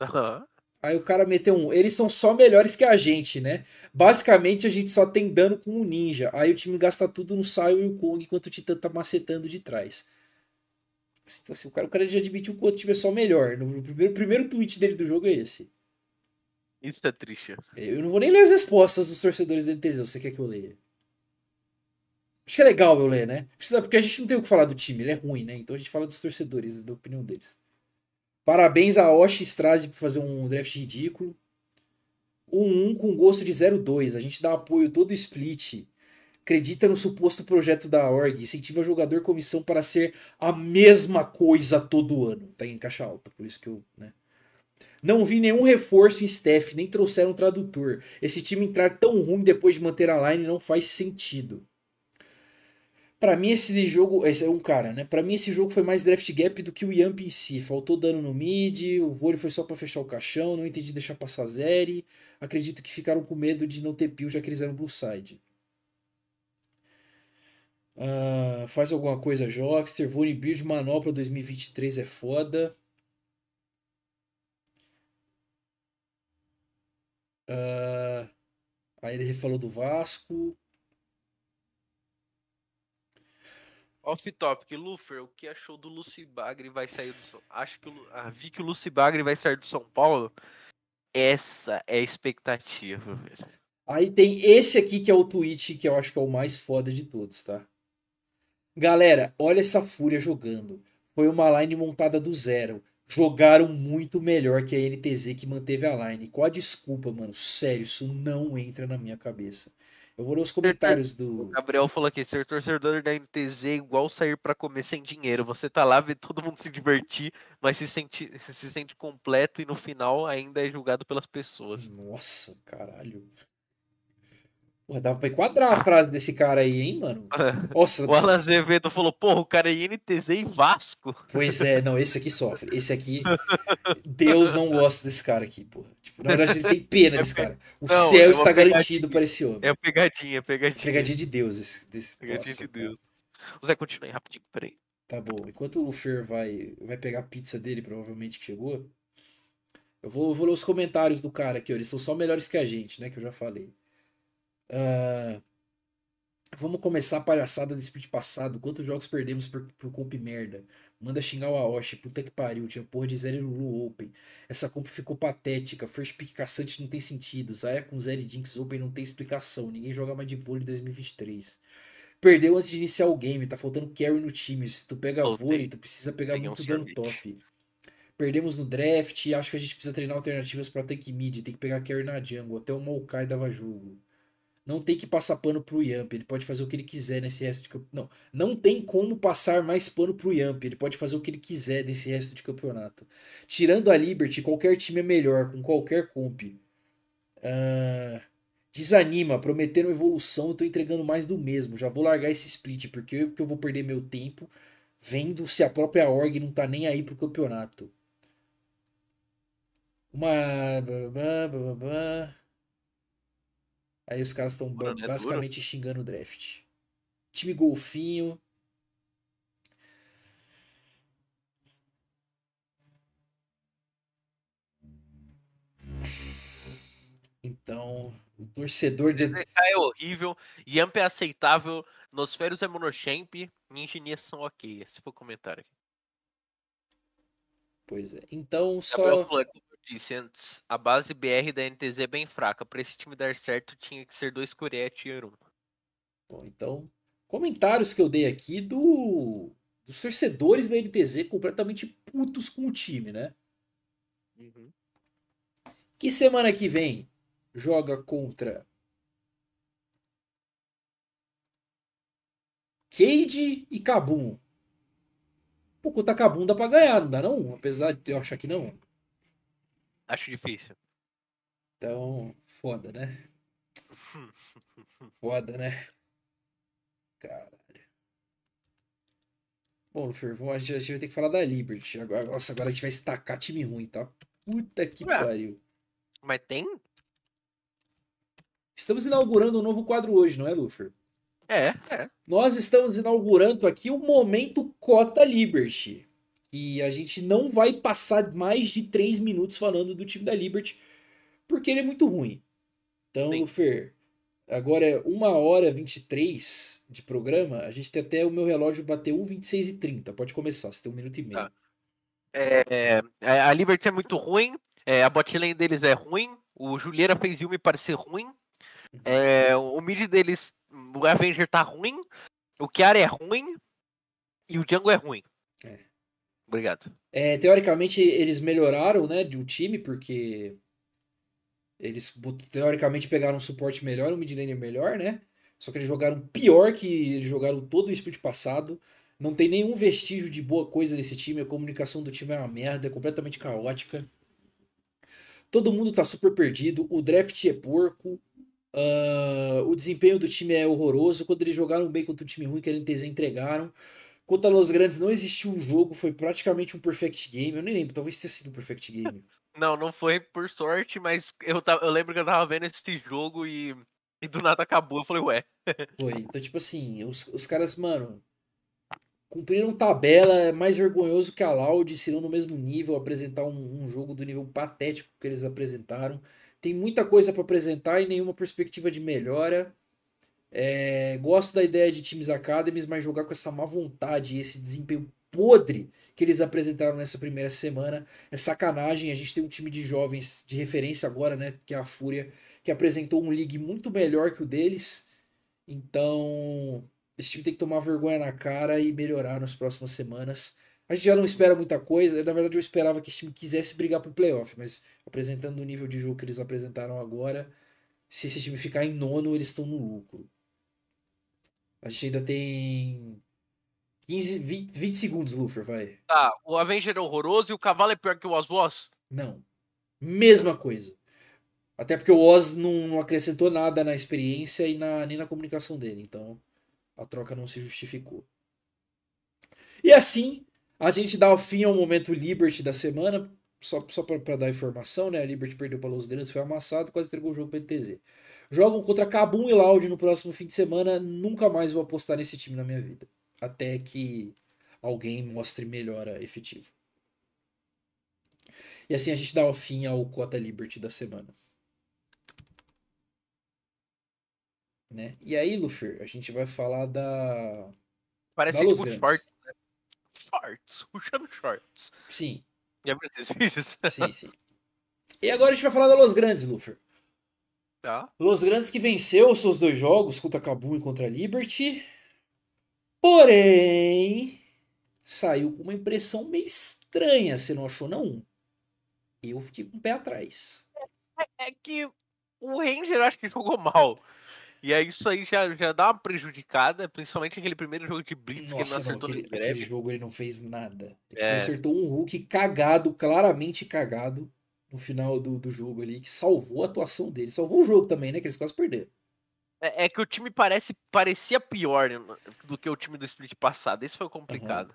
Uhum. Aí o cara meteu um. Eles são só melhores que a gente, né? Basicamente a gente só tem dano com o ninja. Aí o time gasta tudo no Saio e o Kong enquanto o Titã tá macetando de trás. Então, assim, o, cara, o cara já admitiu que o outro time é só melhor. No primeiro, primeiro tweet dele do jogo é esse. Isso é triste. Eu não vou nem ler as respostas dos torcedores da NTZ. Você quer que eu leia? Acho que é legal eu ler, né? Porque a gente não tem o que falar do time, ele é ruim, né? Então a gente fala dos torcedores, da opinião deles. Parabéns a Osh Strade por fazer um draft ridículo. Um 1 com gosto de 0-2. A gente dá apoio todo split. Acredita no suposto projeto da org. Incentiva jogador comissão para ser a mesma coisa todo ano. Tá em caixa alta, por isso que eu. Né? Não vi nenhum reforço em staff, nem trouxeram um tradutor. Esse time entrar tão ruim depois de manter a line não faz sentido. Para mim esse jogo, esse é um cara, né? Para mim esse jogo foi mais draft gap do que o Yamp em si. Faltou dano no mid, o vôlei foi só para fechar o caixão, não entendi deixar passar Zeri. Acredito que ficaram com medo de não ter peel já que eles eram blue side. Ah, faz alguma coisa, Jockster. Vone Beard Manopla 2023 é foda. Ah, aí ele falou do Vasco. Off topic, Lufer, o que achou do Lucy Bagre vai sair do São Acho que o... ah, vi que o Lucy Bagre vai sair do São Paulo. Essa é a expectativa, velho. Aí tem esse aqui que é o tweet que eu acho que é o mais foda de todos, tá? Galera, olha essa fúria jogando. Foi uma line montada do zero. Jogaram muito melhor que a NTZ que manteve a line. Qual a desculpa, mano? Sério, isso não entra na minha cabeça. Eu vou ler os comentários O do. Gabriel falou aqui, ser torcedor da NTZ é igual sair pra comer sem dinheiro. Você tá lá, vê todo mundo se divertir, mas se sente, se sente completo e no final ainda é julgado pelas pessoas. Nossa, caralho. Porra, dava pra enquadrar a frase desse cara aí, hein, mano? Nossa, O Alan Azevedo falou, porra, o cara é INTZ e Vasco. Pois é, não, esse aqui sofre. Esse aqui, Deus não gosta desse cara aqui, porra. Tipo, na verdade, ele tem pena desse cara. O Não, céu é está garantido para esse homem. É pegadinha, pegadinha. Pegadinha de Deus. Esse, desse, Pegadinha Nossa, de cara. Deus. O Zé, continua aí rapidinho, peraí. Tá bom. Enquanto o Lufer vai, vai pegar a pizza dele, provavelmente que chegou, eu vou, eu vou ler os comentários do cara aqui, ó. Eles são só melhores que a gente, né? Que eu já falei. Ah, vamos começar a palhaçada do split passado. Quantos jogos perdemos por, por comp merda? Manda xingar o Aoshi. Puta que pariu. Tinha porra de Zero e Lulu Open. Essa comp ficou patética. First pick caçante não tem sentido. Zaya com Zero e Jinx Open não tem explicação. Ninguém joga mais de vôlei em 2023. Perdeu antes de iniciar o game, tá faltando carry no time. Se tu pega Oh, vôlei, tem- tu precisa pegar tem um muito dano top. Perdemos no draft, acho que a gente precisa treinar alternativas pra tank mid, tem que pegar carry na jungle, até o Maokai dava jogo. Não tem que passar pano pro Yamp, ele pode fazer o que ele quiser nesse resto de campeonato. Não, não tem como passar mais pano pro Yamp, ele pode fazer o que ele quiser nesse resto de campeonato. Tirando a Liberty, qualquer time é melhor, com qualquer comp. Ah, Desanima, prometeram evolução, eu tô entregando mais do mesmo. Já vou largar esse split, porque eu, porque eu vou perder meu tempo vendo se a própria org não tá nem aí pro campeonato. Uma. Aí os caras estão é basicamente xingando o draft. Time golfinho. Então, o torcedor de. ZK é horrível, Yamp é aceitável, Nosferos é monochamp, Engenheiros são ok. Esse foi o comentário. Pois é. Então, Gabriel só. eu disse antes, a base BR da NTZ é bem fraca. Pra esse time dar certo, tinha que ser dois Curiette e um. Bom, então, comentários que eu dei aqui do dos torcedores da NTZ completamente putos com o time, né? Que semana que vem joga contra Cade e Kabum. Pô, contra Kabum dá pra ganhar, não dá não? Apesar de eu achar que não. Acho difícil. Então, foda, né? Foda, né? Caralho. Bom, Lufer, vamos- a gente a gente vai ter que falar da Liberty. Agora, nossa, agora a gente vai estacar time ruim, tá? Puta que Ué. pariu. Mas tem? Estamos inaugurando um novo quadro hoje, não é, Lufer? É, é. Nós estamos inaugurando aqui o Momento Cota Liberty. E a gente não vai passar mais de 3 minutos falando do time da Liberty, porque ele é muito ruim. Então, Sim. Lufer, agora é 1 hora e 23 de programa. A gente tem até o meu relógio bater 1,26 e 30. Pode começar, você tem um minuto e meio. Tá. É, é, a Liberty é muito ruim, é, a botlane deles é ruim, o Julieira fez Yumi parecer ruim, é, o mid deles, o Avenger tá ruim, o Kiara é ruim e o Django é ruim. Obrigado. É, teoricamente eles melhoraram, né, de um time, porque eles teoricamente pegaram um suporte melhor, um mid laner melhor, né? Só que eles jogaram pior que eles jogaram todo o split passado. Não tem nenhum vestígio de boa coisa desse time. A comunicação do time é uma merda, é completamente caótica. Todo mundo tá super perdido. O draft é porco. ah, o desempenho do time é horroroso. Quando eles jogaram bem contra um time ruim, que NTZ entregaram. Contra Los Grandes não existiu um jogo, foi praticamente um perfect game. Eu nem lembro, talvez tenha sido um perfect game. Não, não foi por sorte, mas eu, ta- eu lembro que eu tava vendo esse jogo e E do nada acabou, eu falei, ué. Foi. Então, tipo assim, os, os caras, mano, cumpriram tabela, é mais vergonhoso que a Loud, se não no mesmo nível, apresentar um, um jogo do nível patético que eles apresentaram. Tem muita coisa para apresentar e nenhuma perspectiva de melhora. É, gosto da ideia de times academies, mas jogar com essa má vontade e esse desempenho podre que eles apresentaram nessa primeira semana é sacanagem. A gente tem um time de jovens de referência agora, né? Que é a Fúria, que apresentou um league muito melhor que o deles. Então, esse time tem que tomar vergonha na cara e melhorar nas próximas semanas. A gente já não espera muita coisa. Na verdade, eu esperava que esse time quisesse brigar pro playoff, mas apresentando o nível de jogo que eles apresentaram agora, se esse time ficar em nono, eles estão no lucro. A gente ainda tem 15, 20, 20 segundos, Lufer, vai. Tá, o Avenger é horroroso e o cavalo é pior que o Oswos? Não. Mesma coisa. Até porque o Oz não, não acrescentou nada na experiência e na, nem na comunicação dele. Então, a troca não se justificou. E assim, a gente dá o fim ao momento Liberty da semana. Só, só para dar informação, né? A Liberty perdeu para Los Grandes, foi amassado, quase entregou o jogo para NTZ. Jogam contra Cabum e Loud no próximo fim de semana. Nunca mais vou apostar nesse time na minha vida. Até que alguém mostre melhora efetiva. E assim a gente dá o fim ao Cota Liberty da semana. Né? E aí, Lufer, a gente vai falar da. Parece da tipo shorts, né? Shorts, puxando shorts. Sim, Já viu esses vídeos? sim, sim. E agora a gente vai falar da Los Grandes, Lufer. Tá. Los Grandes que venceu os seus dois jogos contra Cabum e contra Liberty. Porém, saiu com uma impressão meio estranha, você não achou não? Eu fiquei com o pé atrás. É que o Ranger acho que jogou mal. E aí isso aí já, já dá uma prejudicada, principalmente aquele primeiro jogo de Blitz que ele não Nossa, não, acertou aquele, no aquele jogo ele não fez nada. Ele tipo, É. acertou um Hulk cagado, claramente cagado, no final do, do jogo ali, que salvou a atuação dele. Salvou o jogo também, né? Que eles quase perderam. É, é que o time parece, parecia pior né, do que o time do split passado. Esse foi complicado.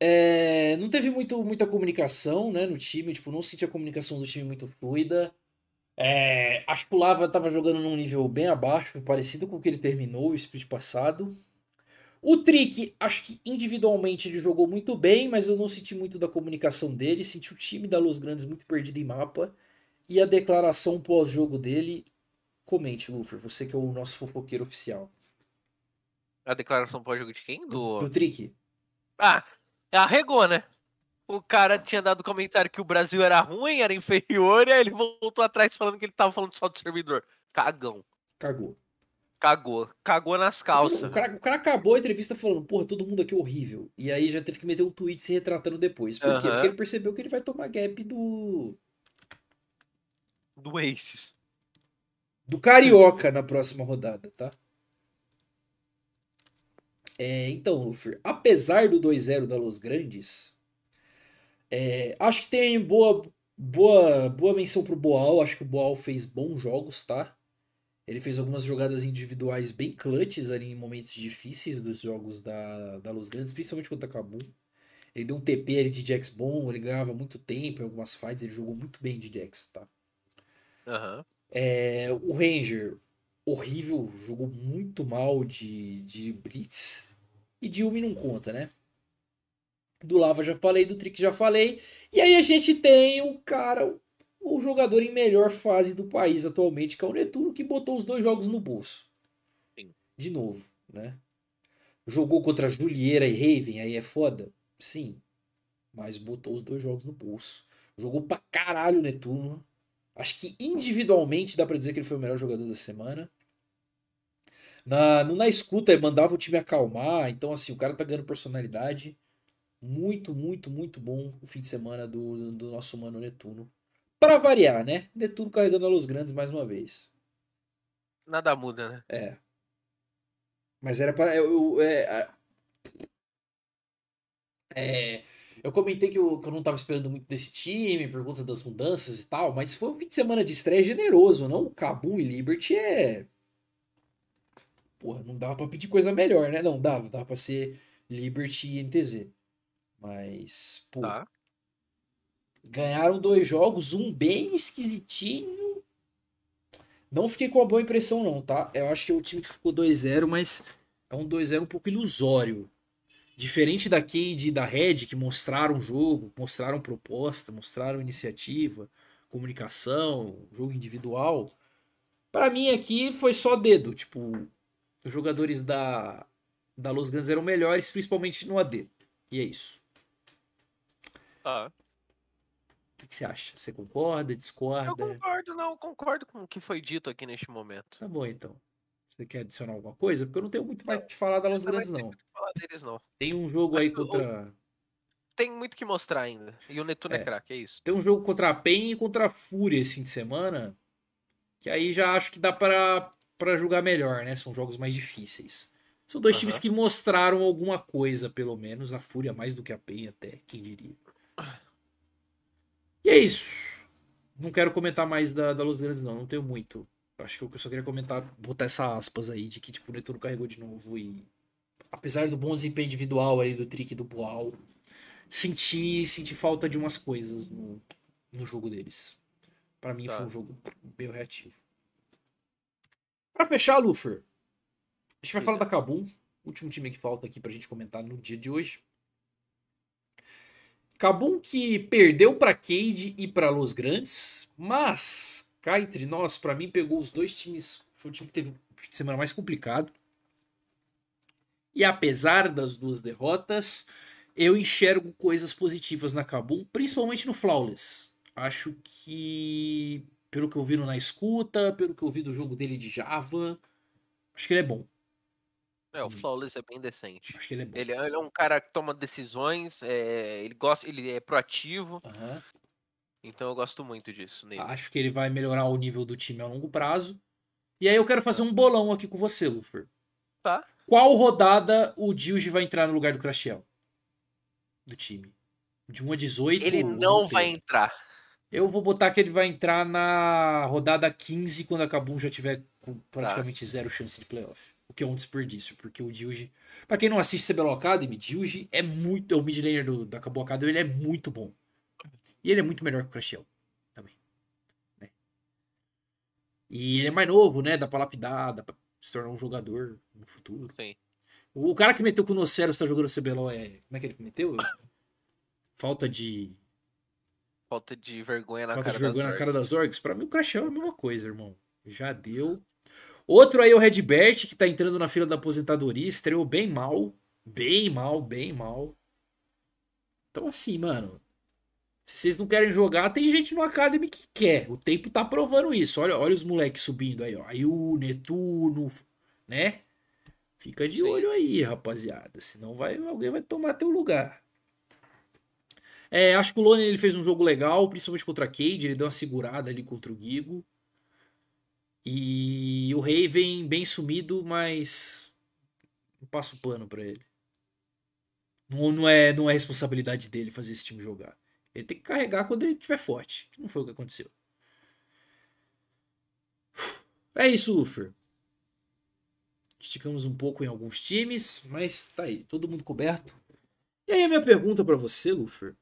É, não teve muito, muita comunicação né, no time, tipo, não senti a comunicação do time muito fluida. É, acho que o Lava tava jogando num nível bem abaixo, parecido com o que ele terminou o split passado. O Trick, acho que individualmente ele jogou muito bem, mas eu não senti muito da comunicação dele. Senti o time da Los Grandes muito perdido em mapa. E a declaração pós-jogo dele. Comente, Lufer, você que é o nosso fofoqueiro oficial. A declaração pós-jogo de quem? Do... Do Trick. Ah, arregou, né? O cara tinha dado comentário que o Brasil era ruim, era inferior, e aí ele voltou atrás falando que ele tava falando só do servidor. Cagão. Cagou. Cagou. Cagou nas calças. O cara, o cara acabou a entrevista falando, porra, todo mundo aqui é horrível. E aí já teve que meter um tweet se retratando depois. Por quê? Aham. Porque ele percebeu que ele vai tomar gap do. Do Aces. do Carioca na próxima rodada, tá? É, então, Luffy, apesar do 2-0 da Los Grandes, é, acho que tem boa, boa, boa menção pro Boal. Acho que o Boal fez bons jogos, tá? Ele fez algumas jogadas individuais bem clutches ali em momentos difíceis dos jogos da, da Los Grandes, principalmente contra Cabum. Ele deu um TP ali de Jax bom, ele ganhava muito tempo em algumas fights, ele jogou muito bem de Jax, tá? Aham. É, o Ranger, horrível, jogou muito mal de, de Blitz. E de Yumi não conta, né? Do Lava já falei, do Trick já falei. E aí a gente tem o cara, o jogador em melhor fase do país atualmente, que é o Netuno, que botou os dois jogos no bolso. Sim. De novo, né? Jogou contra Julieira e Raven, aí é foda? Sim. Mas botou os dois jogos no bolso. Jogou pra caralho o Netuno. Acho que individualmente dá pra dizer que ele foi o melhor jogador da semana. Na, no- na escuta, mandava o time acalmar. Então, assim, o cara tá ganhando personalidade. Muito, muito, muito bom o fim de semana do, do nosso mano Netuno. Pra variar, né? Netuno carregando a Los Grandes mais uma vez. Nada muda, né? É. Mas era para. Eu, eu- é, é, eu comentei que eu, que eu não tava esperando muito desse time, por conta das mudanças e tal, mas foi um fim de semana de estreia generoso, não? Cabum e Liberty é. Porra, não dava pra pedir coisa melhor, né? Não, dava, dava pra ser Liberty e NTZ. Mas, pô, Tá. Ganharam dois jogos, um bem esquisitinho. Não fiquei com uma boa impressão, não, tá? Eu acho que é o time que ficou 2-0, mas é um 2-0 um pouco ilusório. Diferente da Cade e da Red, que mostraram jogo, mostraram proposta, mostraram iniciativa, comunicação, jogo individual. Para mim aqui foi só dedo. Tipo, os jogadores da, da Los Guns eram melhores, principalmente no AD. E é isso. Ah. O que você acha? Você concorda, discorda? Eu concordo, não, concordo com o que foi dito aqui neste momento. Tá bom, então. Você quer adicionar alguma coisa? Porque eu não tenho muito mais que falar da Los Grandes, não. falar deles, não. Tem um jogo Acho aí o- contra. Tem muito que mostrar ainda. E o Netuno é, É. craque, é isso. Tem um jogo contra a PEN e contra a Fúria esse fim de semana. Que aí já acho que dá pra, pra julgar melhor, né? São jogos mais difíceis. São dois Aham. times que mostraram alguma coisa, pelo menos. A Fúria mais do que a PEN, até, quem diria. E é isso. Não quero comentar mais da, da Los Grandes, não. Não tenho muito. Acho que eu só queria comentar, botar essa aspas aí de que tipo, o Netuno carregou de novo e. Apesar do bom desempenho individual aí do Trick e do Boal, senti, senti falta de umas coisas no, no jogo deles. Pra mim Tá. foi um jogo meio reativo. Pra fechar, Lufer, a gente vai falar da Kabum, último time que falta aqui pra gente comentar no dia de hoje. Kabum que perdeu pra Cade e pra Los Grandes, mas cá entre nós, pra mim pegou os dois times, foi o time que teve o fim de semana mais complicado. E apesar das duas derrotas, eu enxergo coisas positivas na Kabum, principalmente no Flawless. Acho que, pelo que eu vi na escuta, pelo que eu vi do jogo dele de Java, acho que ele é bom. É, o Hum. Flawless é bem decente. Acho que ele é bom. Ele, é- ele é um cara que toma decisões, é, ele gosta, ele é proativo, Aham. então eu gosto muito disso nele. Acho que ele vai melhorar o nível do time a longo prazo. E aí eu quero fazer um bolão aqui com você, Lufer. Tá. Qual rodada o Dilge vai entrar no lugar do Crashel? Do time. De 1 a 18. Ele não vai entrar. Eu vou botar que ele vai entrar na rodada 15, quando a Kabum já tiver com praticamente zero chance de playoff. O que é um desperdício, porque o Dilge. Pra quem não assiste CBLOL Academy, Dilge é muito. É o mid laner do, da Kabum Academy, ele é muito bom. E ele é muito melhor que o Crashel também. né? E ele é mais novo, né? Dá pra lapidar, dá pra se tornar um jogador no futuro. Sim. O, cara que meteu com o Noceros tá jogando CBLOL é. Como é que ele meteu? Falta de. Falta de vergonha na Falta cara de vergonha das na cara das orgs. Pra mim, o Crashel é a mesma coisa, irmão. Já deu. Outro aí é o Redbert, que tá entrando na fila da aposentadoria. Estreou bem mal. Bem mal, bem mal. Então, assim, mano. Se vocês não querem jogar, tem gente no Academy que quer. O tempo tá provando isso. Olha, olha os moleques subindo aí, ó. Aí o Netuno, né? Fica de Sim. olho aí, rapaziada. Senão vai, alguém vai tomar teu lugar. É, acho que o Lone ele fez um jogo legal, principalmente contra a Cade. Ele deu uma segurada ali contra o Gigo. E o Raven bem sumido, mas não passo pano pra ele. Não, não, é, não é responsabilidade dele fazer esse time jogar. Ele tem que carregar quando ele estiver forte, que não foi o que aconteceu. É isso, Lufer. Esticamos um pouco em alguns times, mas tá aí, todo mundo coberto. E aí a minha pergunta pra você, Lufer.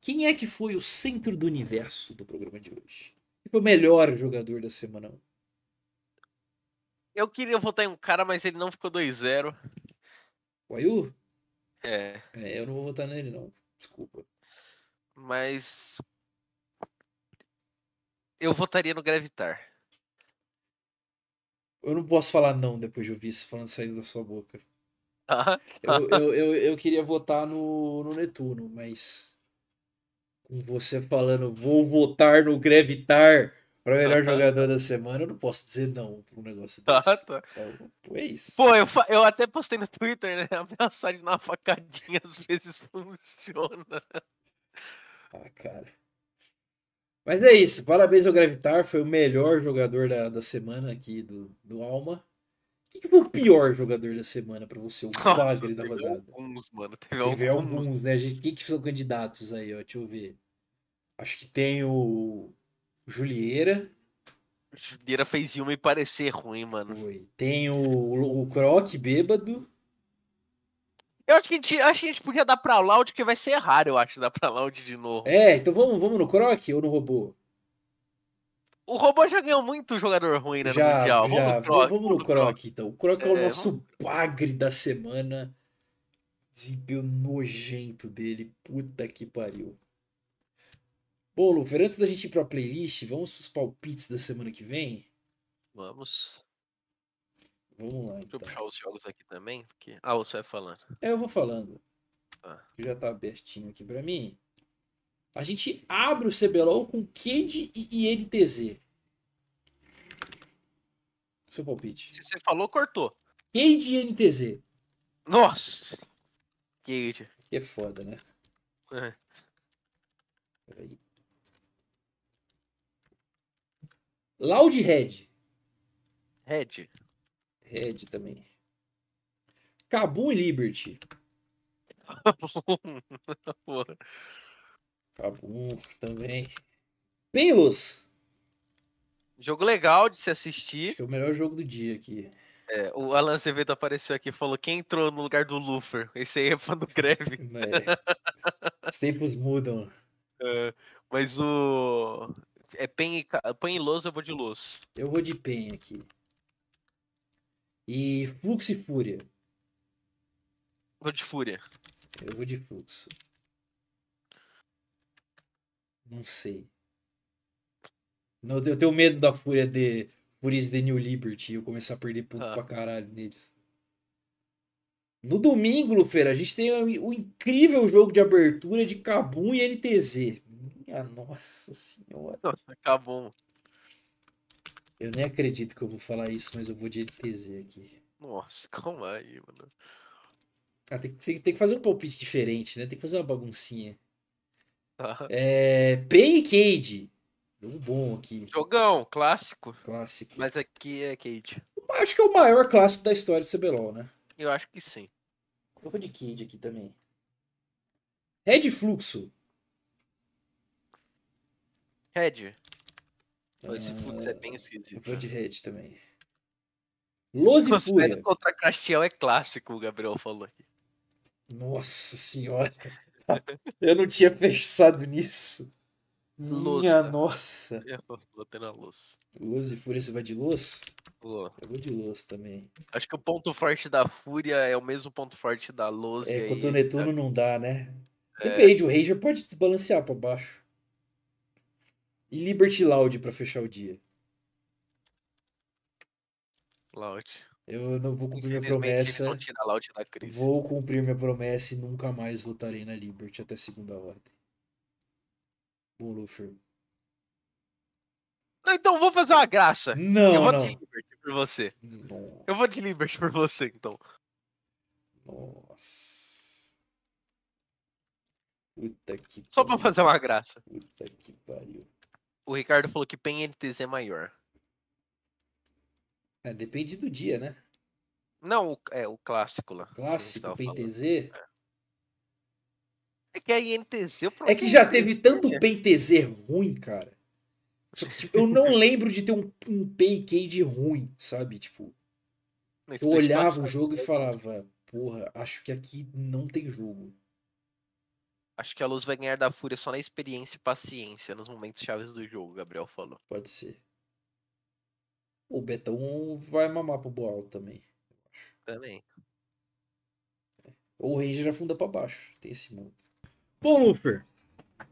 Quem é que foi o centro do universo do programa de hoje? Quem foi o melhor jogador da semana 1? Eu queria votar em um cara, mas ele não ficou 2-0. O Ayu? É, É, eu não vou votar nele, não. Desculpa. mas. Eu votaria no Gravitar. Eu não posso falar não depois de ouvir isso falando saindo da sua boca. Tá? Eu, eu, eu, eu queria votar no, no Netuno, mas. Com você falando, vou votar no Grevitar para melhor jogador da semana, eu não posso dizer não pra um negócio Tá, desse. tá. Então, é isso. Pô, eu, eu até postei no Twitter, né? De dar uma facadinha às vezes funciona. Ah, cara. Mas é isso. Parabéns ao Gravitar. Foi o melhor jogador da, da semana aqui do, do Alma. Quem que foi o pior jogador da semana pra você? O bagre da teve rodada. alguns, mano. Teve, Teve alguns. alguns, né? gente? Quem que são candidatos aí, ó? Deixa eu ver. Acho que tem o Julieira. Juliera fez uma e parecer ruim, mano. Foi. Tem o, o Croc bêbado. Eu acho que, a gente, acho que a gente podia dar pra Loud, que vai ser raro, eu acho, dar pra Loud de novo. É, então vamos, vamos no Croc ou no robô? O robô já ganhou muito jogador ruim né, no Já, Mundial. Vamos já. no Croc. Vamos no Croc, então. O Croc é, o É, nosso bagre da semana. Desempenho nojento dele. Puta que pariu. Bom, Lufer, antes da gente ir pra playlist, vamos pros palpites da semana que vem? Vamos. Vamos lá, Deixa então. eu puxar os jogos aqui também. Porque... Ah, você vai falando. É, eu vou falando. Tá. Já tá abertinho aqui pra mim. A gente abre o CBLOL com Cade e INTZ. Seu palpite. Se você falou, cortou. Cade e INTZ. Nossa! Cage. Que é foda, né? É. Peraí. Loud Red. Red. Red também. Cabum e Liberty. Porra. Cabum também. Pelos. Jogo legal de se Acho assistir. que é o melhor jogo do dia aqui. É, o Alan Acevedo apareceu aqui e falou: quem entrou no lugar do Lufer? Esse aí é fã do Greve. Né? Os tempos mudam. É, mas o. É Pen e, Pen e Luz, eu vou de Luz. Eu vou de PEN aqui. E Fluxo e Fúria. Vou de Fúria. Eu vou de Fluxo. Não sei. Eu tenho medo da Fúria de Fúrias de New Liberty e eu começar a perder ponto Ah. pra caralho neles. No domingo, Lufeira, a gente tem o incrível jogo de abertura de Kabum e NTZ. Minha nossa senhora. Nossa, acabou. Eu nem acredito que eu vou falar isso, mas eu vou de NTZ aqui. Nossa, calma aí, mano. Ah, tem, que- tem que fazer um palpite diferente, né? Tem que fazer uma baguncinha. Tá. É, e Cade. Um bom aqui, Jogão, clássico. clássico. Mas aqui é Cade. Acho que é o maior clássico da história do CBLOL, né? Eu acho que sim. Eu vou de Cade aqui também. Red Fluxo. Red. Pô, Esse Ah, fluxo é bem Eu esquisito. vou de Red também. Los e Fúria. contra Castiel é clássico, o Gabriel falou aqui. Nossa senhora. Eu não tinha pensado nisso. Los, Minha né? nossa. Eu botei na luz. Los e Fúria, você vai de Los? Pô, Eu vou de Los também. Acho que o ponto forte da Fúria é o mesmo ponto forte da Luz. É, contra o Netuno não dá, né? É. Depende, o Ranger pode se balancear pra baixo. E Liberty Loud pra fechar o dia. Loud. Eu não vou cumprir minha promessa. Vou cumprir minha promessa e nunca mais votarei na Liberty até segunda ordem. Bom, Lufer. Não, então vou fazer uma graça. eu Não, vou não. de Liberty por você. Eu vou de Liberty por você, então. Nossa. Puta que Só pra pariu. fazer uma graça. Puta que pariu. O Ricardo falou que PEN NTZ é maior. É, depende do dia, né? Não, o- é o clássico lá. Clássico, falando. PNTZ. É que a INTZ... É que já INTZ teve tanto é- PNTZ ruim, cara. Só que, tipo, eu não lembro de ter um, um PK de ruim, sabe? Tipo, eu olhava o jogo e né? falava, porra, acho que aqui não tem jogo. Acho que a Luz vai ganhar da Fúria só na experiência e paciência nos momentos chaves do jogo, Gabriel falou. Pode ser. O Betão vai mamar pro Boal também. Também. Ou o Ranger afunda pra baixo. Tem esse mundo. Bom, Lufer,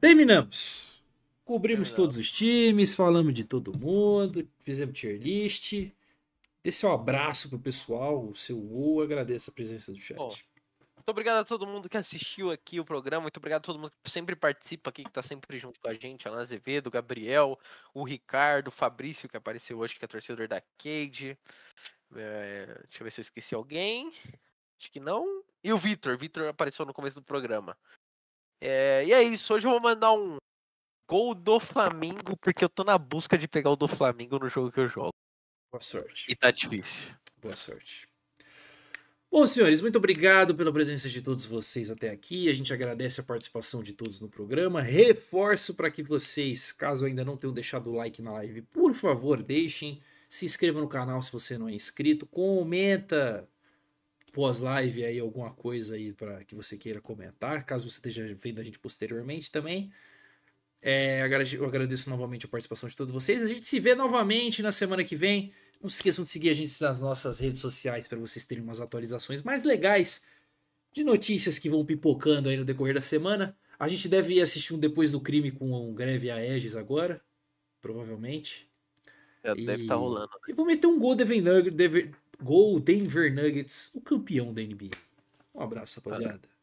terminamos. Cobrimos todos os times, falamos de todo mundo, fizemos tier list. Dê seu abraço pro pessoal, o seu ou agradeço a presença do chat. Bom, Muito obrigado a todo mundo que assistiu aqui o programa. Muito obrigado a todo mundo que sempre participa aqui, que tá sempre junto com a gente. Alan Azevedo, Gabriel, o Ricardo, o Fabrício, que apareceu hoje, que é torcedor da Cade. É, deixa eu ver se eu esqueci alguém. Acho que não. E o Vitor. Vitor apareceu no começo do programa. É, e é isso. Hoje eu vou mandar um gol do Flamengo, porque eu tô na busca de pegar o do Flamengo no jogo que eu jogo. Boa sorte. E tá difícil. Boa sorte. Bom, senhores, muito obrigado pela presença de todos vocês até aqui. A gente agradece a participação de todos no programa. Reforço para que vocês, caso ainda não tenham deixado o like na live, por favor, deixem. Se inscreva no canal se você não é inscrito. Comenta pós-live aí alguma coisa aí para que você queira comentar, caso você esteja vendo a gente posteriormente também. É, eu agradeço novamente a participação de todos vocês. A gente se vê novamente na semana que vem. Não se esqueçam de seguir a gente nas nossas redes sociais para vocês terem umas atualizações mais legais de notícias que vão pipocando aí no decorrer da semana. A gente deve ir assistir um Depois do Crime com um greve a Aegis agora, provavelmente. É, e... Deve estar tá rolando. Né? E vou meter um gol Denver, Denver, gol Denver Nuggets, o campeão da NBA. Um abraço, rapaziada.